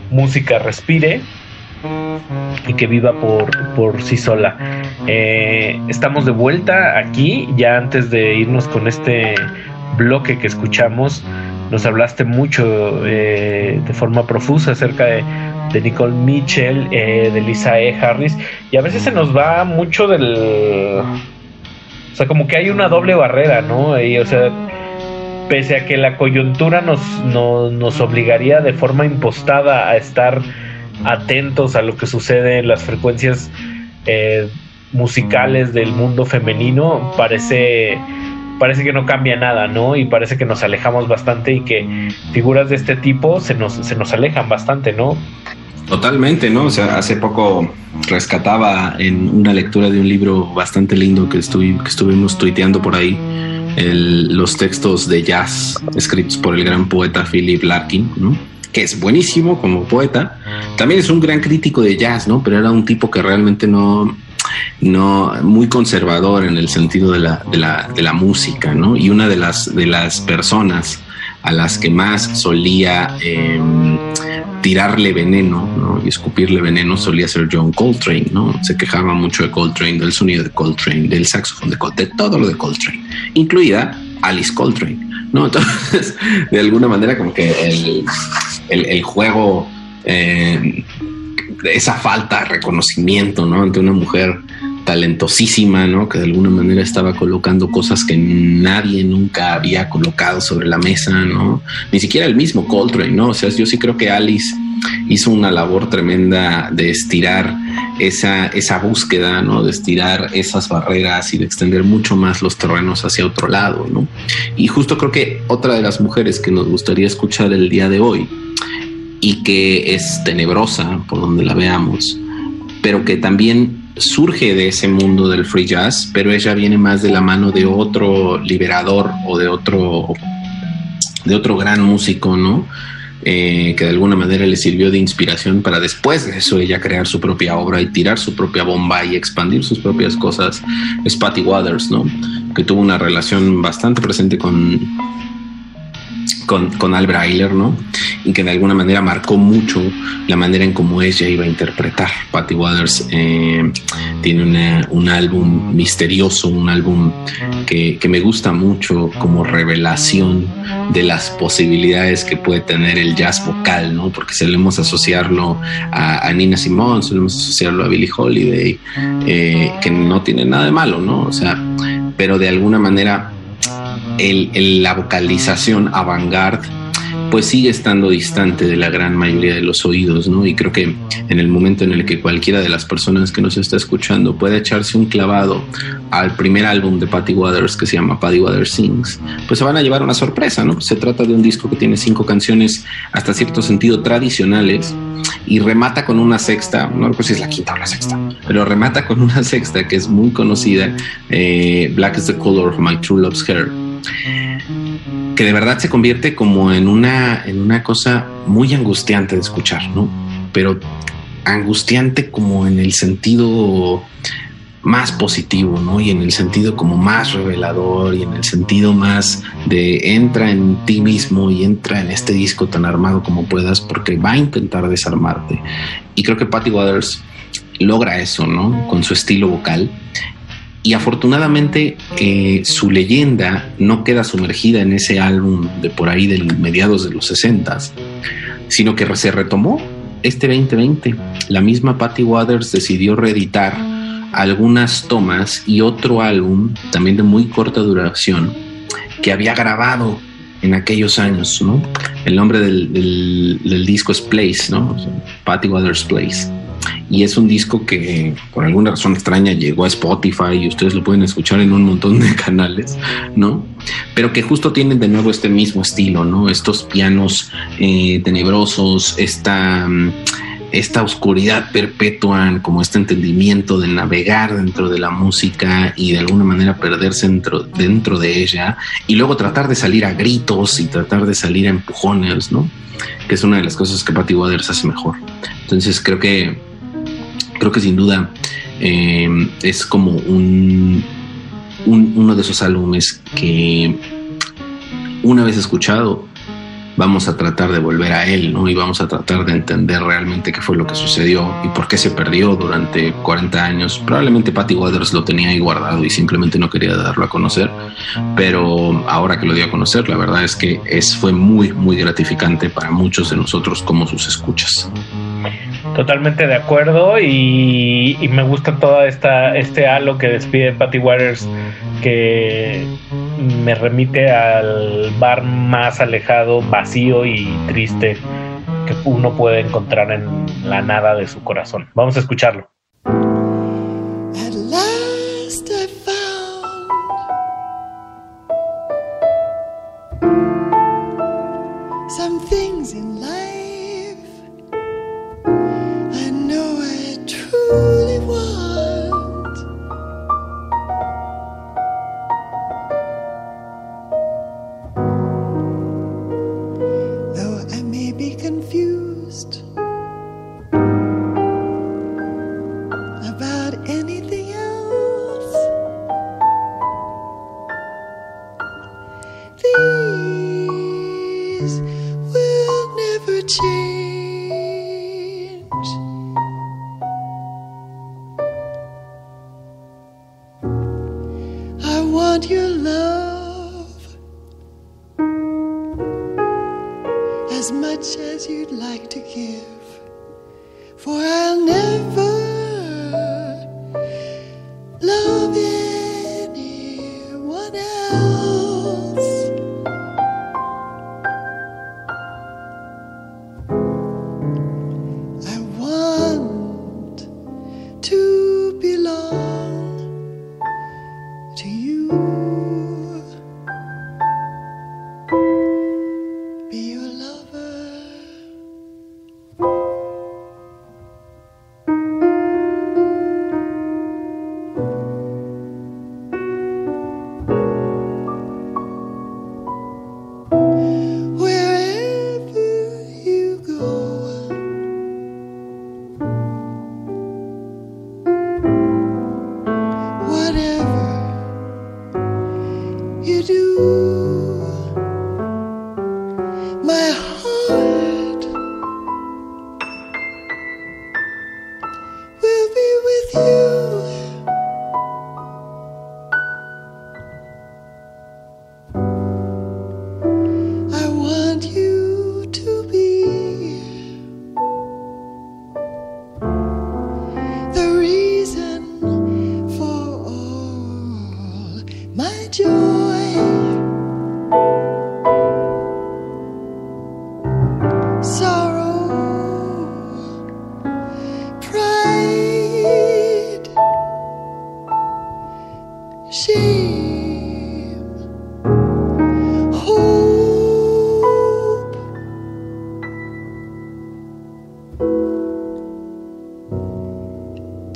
música respire y que viva por, por sí sola. Eh, estamos de vuelta aquí, ya antes de irnos con este bloque que escuchamos, nos hablaste mucho eh, de forma profusa acerca de, de Nicole Mitchell, eh, de Lisa E. Harris, y a veces se nos va mucho del... O sea, como que hay una doble barrera, ¿no? O sea, pese a que la coyuntura nos, no- nos obligaría de forma impostada a estar atentos a lo que sucede en las frecuencias eh, musicales del mundo femenino, parece parece que no cambia nada, ¿no? Y parece que nos alejamos bastante y que figuras de este tipo se nos, se nos alejan bastante, ¿no? Totalmente, ¿no? O sea, hace poco rescataba en una lectura de un libro bastante lindo que, estuve, que estuvimos tuiteando por ahí, los textos de jazz escritos por el gran poeta Philip Larkin, ¿no? Que es buenísimo como poeta. También es un gran crítico de jazz, ¿no? Pero era un tipo que realmente no, no muy conservador en el sentido de la, de la, de la música, ¿no? Y una de las, de las personas a las que más solía em, tirarle veneno ¿no? y escupirle veneno solía ser John Coltrane, ¿no? Se quejaba mucho de Coltrane, del sonido de Coltrane, del saxofón de Coltrane, de todo lo de Coltrane, incluida Alice Coltrane, ¿no? Entonces, de alguna manera como que el, el, juego, eh, esa falta de reconocimiento, ¿no? Ante una mujer talentosísima, ¿no? Que de alguna manera estaba colocando cosas que nadie nunca había colocado sobre la mesa, ¿no? Ni siquiera el mismo Coltrane, ¿no? O sea, yo sí creo que Alice hizo una labor tremenda de estirar esa, esa búsqueda, ¿no? De estirar esas barreras y de extender mucho más los terrenos hacia otro lado, ¿no? Y justo creo que otra de las mujeres que nos gustaría escuchar el día de hoy y que es tenebrosa por donde la veamos, pero que también surge de ese mundo del free jazz, pero ella viene más de la mano de otro liberador o de otro, de otro gran músico, ¿no? Eh, que de alguna manera le sirvió de inspiración para después de eso ella crear su propia obra y tirar su propia bomba y expandir sus propias cosas. Es Patty Waters, ¿no? Que tuvo una relación bastante presente con, con, con Albert Ayler, ¿no? Y que de alguna manera marcó mucho la manera en cómo ella iba a interpretar. Patty Waters eh, tiene un álbum misterioso, un álbum que, que, me gusta mucho como revelación de las posibilidades que puede tener el jazz vocal, ¿no? Porque solemos asociarlo a, Nina Simone, solemos asociarlo a Billie Holiday, eh, que no tiene nada de malo, ¿no? O sea, pero de alguna manera el, la vocalización avant-garde pues sigue estando distante de la gran mayoría de los oídos, ¿no? Y creo que en el momento en el que cualquiera de las personas que nos está escuchando puede echarse un clavado al primer álbum de Patty Waters que se llama Patty Waters Sings, pues se van a llevar una sorpresa, ¿no? Se trata de un disco que tiene cinco canciones hasta cierto sentido tradicionales y remata con una sexta, no recuerdo si es la quinta o la sexta, pero remata con una sexta que es muy conocida, eh, Black is the Color of My True Love's Hair que de verdad se convierte como en una, en una cosa muy angustiante de escuchar, ¿no? Pero angustiante como en el sentido más positivo, ¿no? Y en el sentido como más revelador y en el sentido más de entra en ti mismo y entra en este disco tan armado como puedas porque va a intentar desarmarte. Y creo que Patty Waters logra eso, ¿no? Con su estilo vocal y afortunadamente eh, su leyenda no queda sumergida en ese álbum de por ahí del mediados de los 60, sino que se retomó este 2020. La misma Patty Waters decidió reeditar algunas tomas y otro álbum también de muy corta duración que había grabado en aquellos años, ¿no? El nombre del, del disco es Place, ¿no? Patty Waters Place y es un disco que por alguna razón extraña llegó a Spotify y ustedes lo pueden escuchar en un montón de canales, ¿no? Pero que justo tienen de nuevo este mismo estilo, ¿no? Estos pianos eh, tenebrosos, esta, esta oscuridad perpetua, como este entendimiento de navegar dentro de la música y de alguna manera perderse dentro, dentro de ella y luego tratar de salir a gritos y tratar de salir a empujones, ¿no? Que es una de las cosas que Patty Waters hace mejor. Entonces creo que creo que sin duda eh, es como un, uno de esos álbumes que una vez escuchado vamos a tratar de volver a él, ¿no? Y vamos a tratar de entender realmente qué fue lo que sucedió y por qué se perdió durante 40 años. Probablemente Patty Waters lo tenía ahí guardado y simplemente no quería darlo a conocer, pero ahora que lo dio a conocer, la verdad es que es, fue muy, muy gratificante para muchos de nosotros como sus escuchas. Totalmente de acuerdo y, me gusta toda esta este halo que despide Patty Waters que me remite al bar más alejado, vacío y triste que uno puede encontrar en la nada de su corazón. Vamos a escucharlo.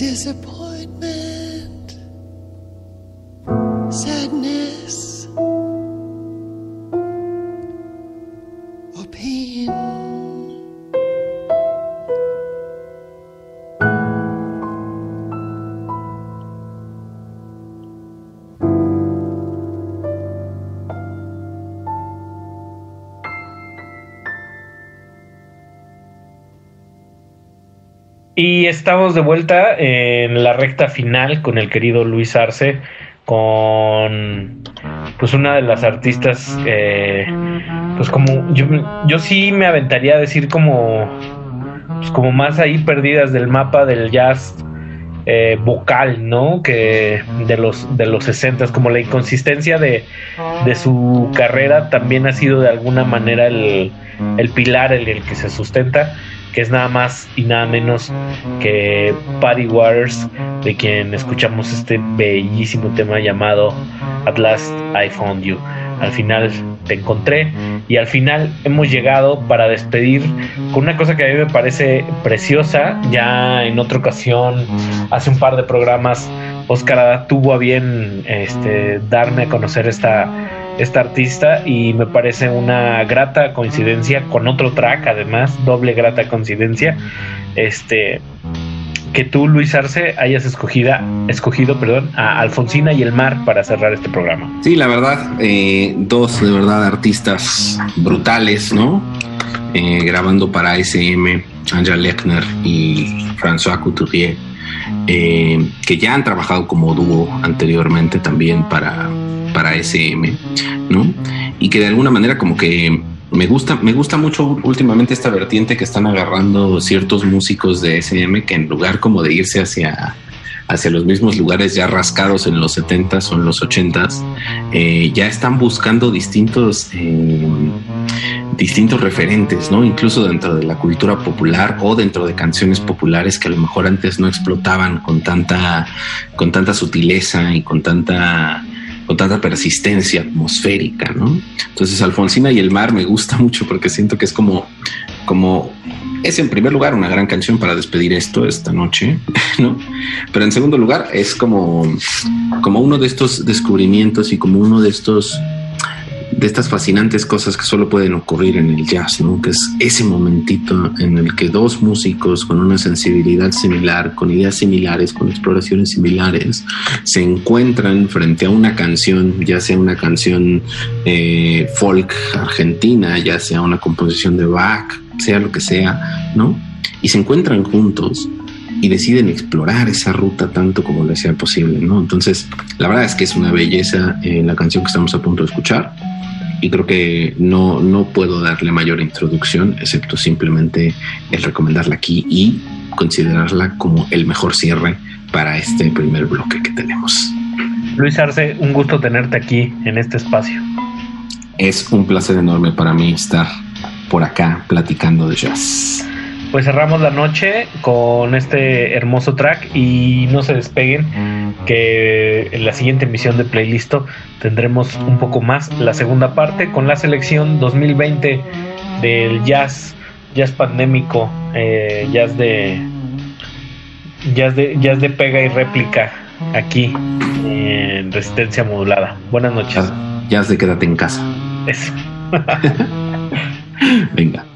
Disappointment, Y estamos de vuelta en la recta final con el querido Luis Arce, con pues una de las artistas, eh, pues como yo, yo sí me aventaría a decir como, pues como más ahí perdidas del mapa del jazz eh, vocal, ¿no? Que de los de los 60 como la inconsistencia de, de su carrera también ha sido de alguna manera el, el pilar en el que se sustenta que es nada más y nada menos que Patty Waters, de quien escuchamos este bellísimo tema llamado At Last I Found You. Al final te encontré y al final hemos llegado para despedir con una cosa que a mí me parece preciosa. Ya en otra ocasión, hace un par de programas, Oscar tuvo a bien este, darme a conocer esta esta artista y me parece una grata coincidencia con otro track además doble grata coincidencia este que tú Luis Arce hayas escogida, escogido perdón a Alfonsina y el mar para cerrar este programa Sí, la verdad, eh, dos de verdad artistas brutales, ¿no? Eh, grabando para SM, Angela Lechner y François Couturier, eh, que ya han trabajado como dúo anteriormente también para, para SM, ¿no? Y que de alguna manera como que me gusta, me gusta mucho últimamente esta vertiente que están agarrando ciertos músicos de SM que en lugar como de irse hacia hacia los mismos lugares ya rascados en los 70s o en los 80s, eh, ya están buscando distintos, eh, distintos referentes, ¿no? Incluso dentro de la cultura popular o dentro de canciones populares que a lo mejor antes no explotaban con tanta, con tanta sutileza y con tanta con tanta persistencia atmosférica, ¿no? Entonces Alfonsina y el mar me gusta mucho porque siento que es como, como es en primer lugar una gran canción para despedir esto esta noche, ¿no? Pero en segundo lugar es como, como uno de estos descubrimientos y como uno de estos de estas fascinantes cosas que solo pueden ocurrir en el jazz, ¿no? Que es ese momentito en el que dos músicos con una sensibilidad similar, con ideas similares, con exploraciones similares, se encuentran frente a una canción, ya sea una canción eh, folk argentina, ya sea una composición de Bach, sea lo que sea, ¿no? Y se encuentran juntos y deciden explorar esa ruta tanto como les sea posible, ¿no? Entonces, la verdad es que es una belleza en la canción que estamos a punto de escuchar y creo que no, no puedo darle mayor introducción, excepto simplemente el recomendarla aquí y considerarla como el mejor cierre para este primer bloque que tenemos. Luis Arce, un gusto tenerte aquí en este espacio. Es un placer enorme para mí estar por acá platicando de jazz. Pues cerramos la noche con este hermoso track y no se despeguen que en la siguiente emisión de Playlisto tendremos un poco más la segunda parte con la selección 2020 del jazz, jazz pandémico, eh, jazz de jazz de jazz de pega y réplica aquí en Resistencia Modulada. Buenas noches. Jazz de quédate en casa. Eso. Venga.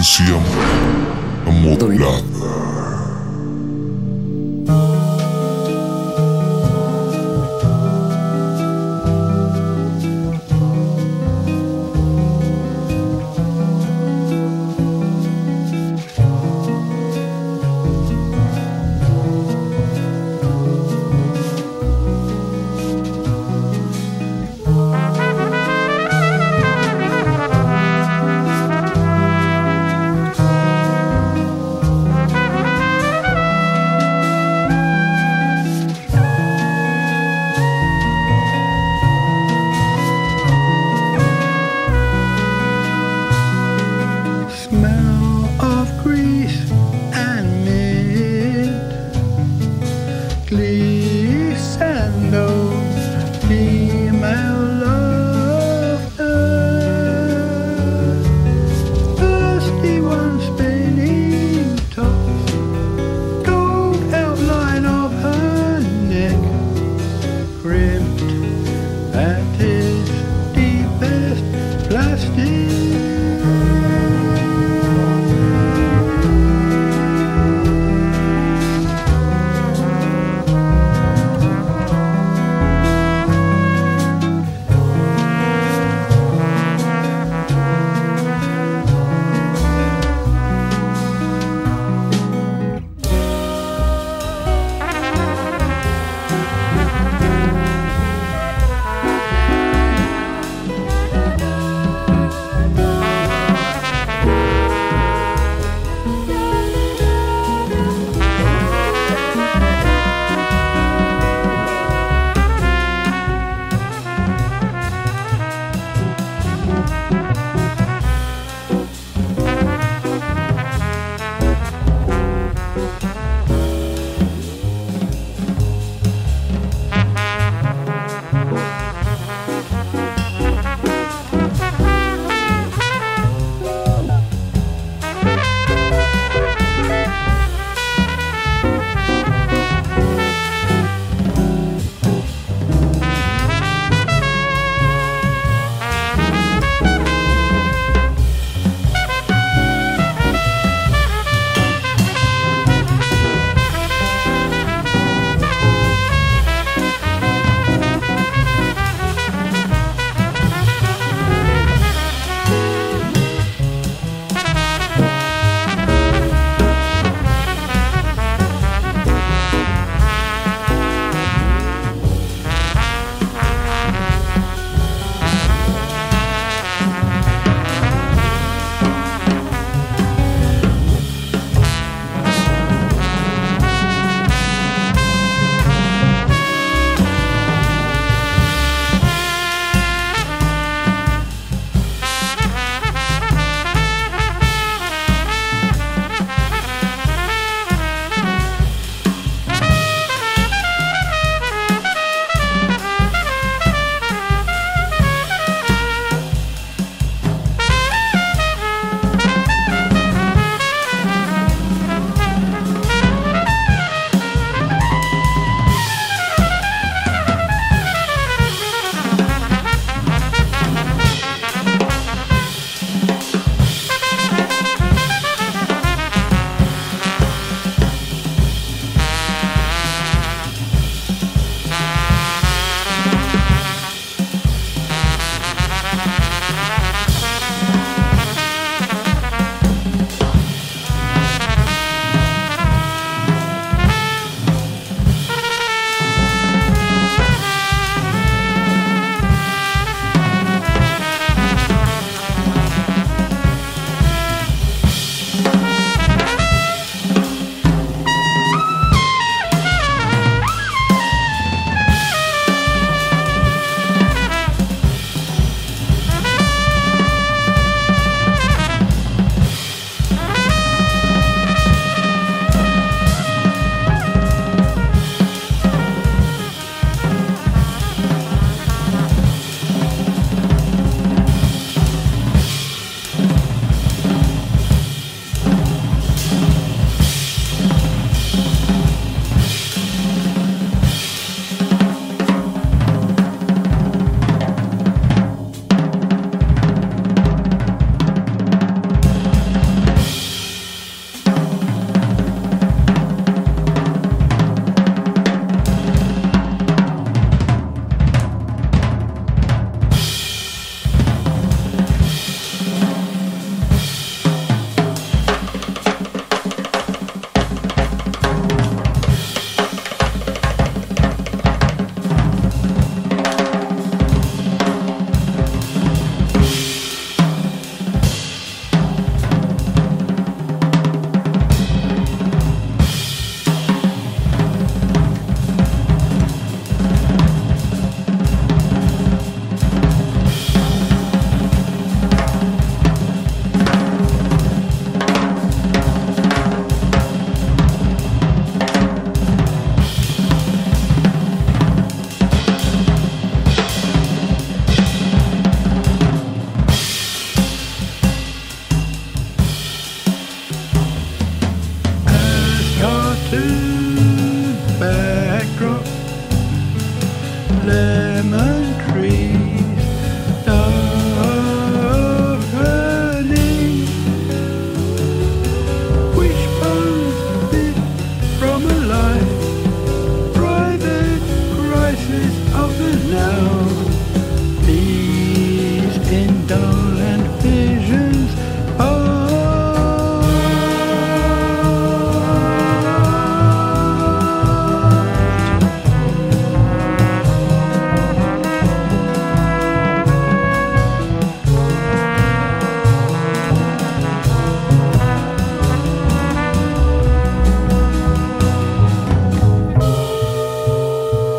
Resistencia modulada.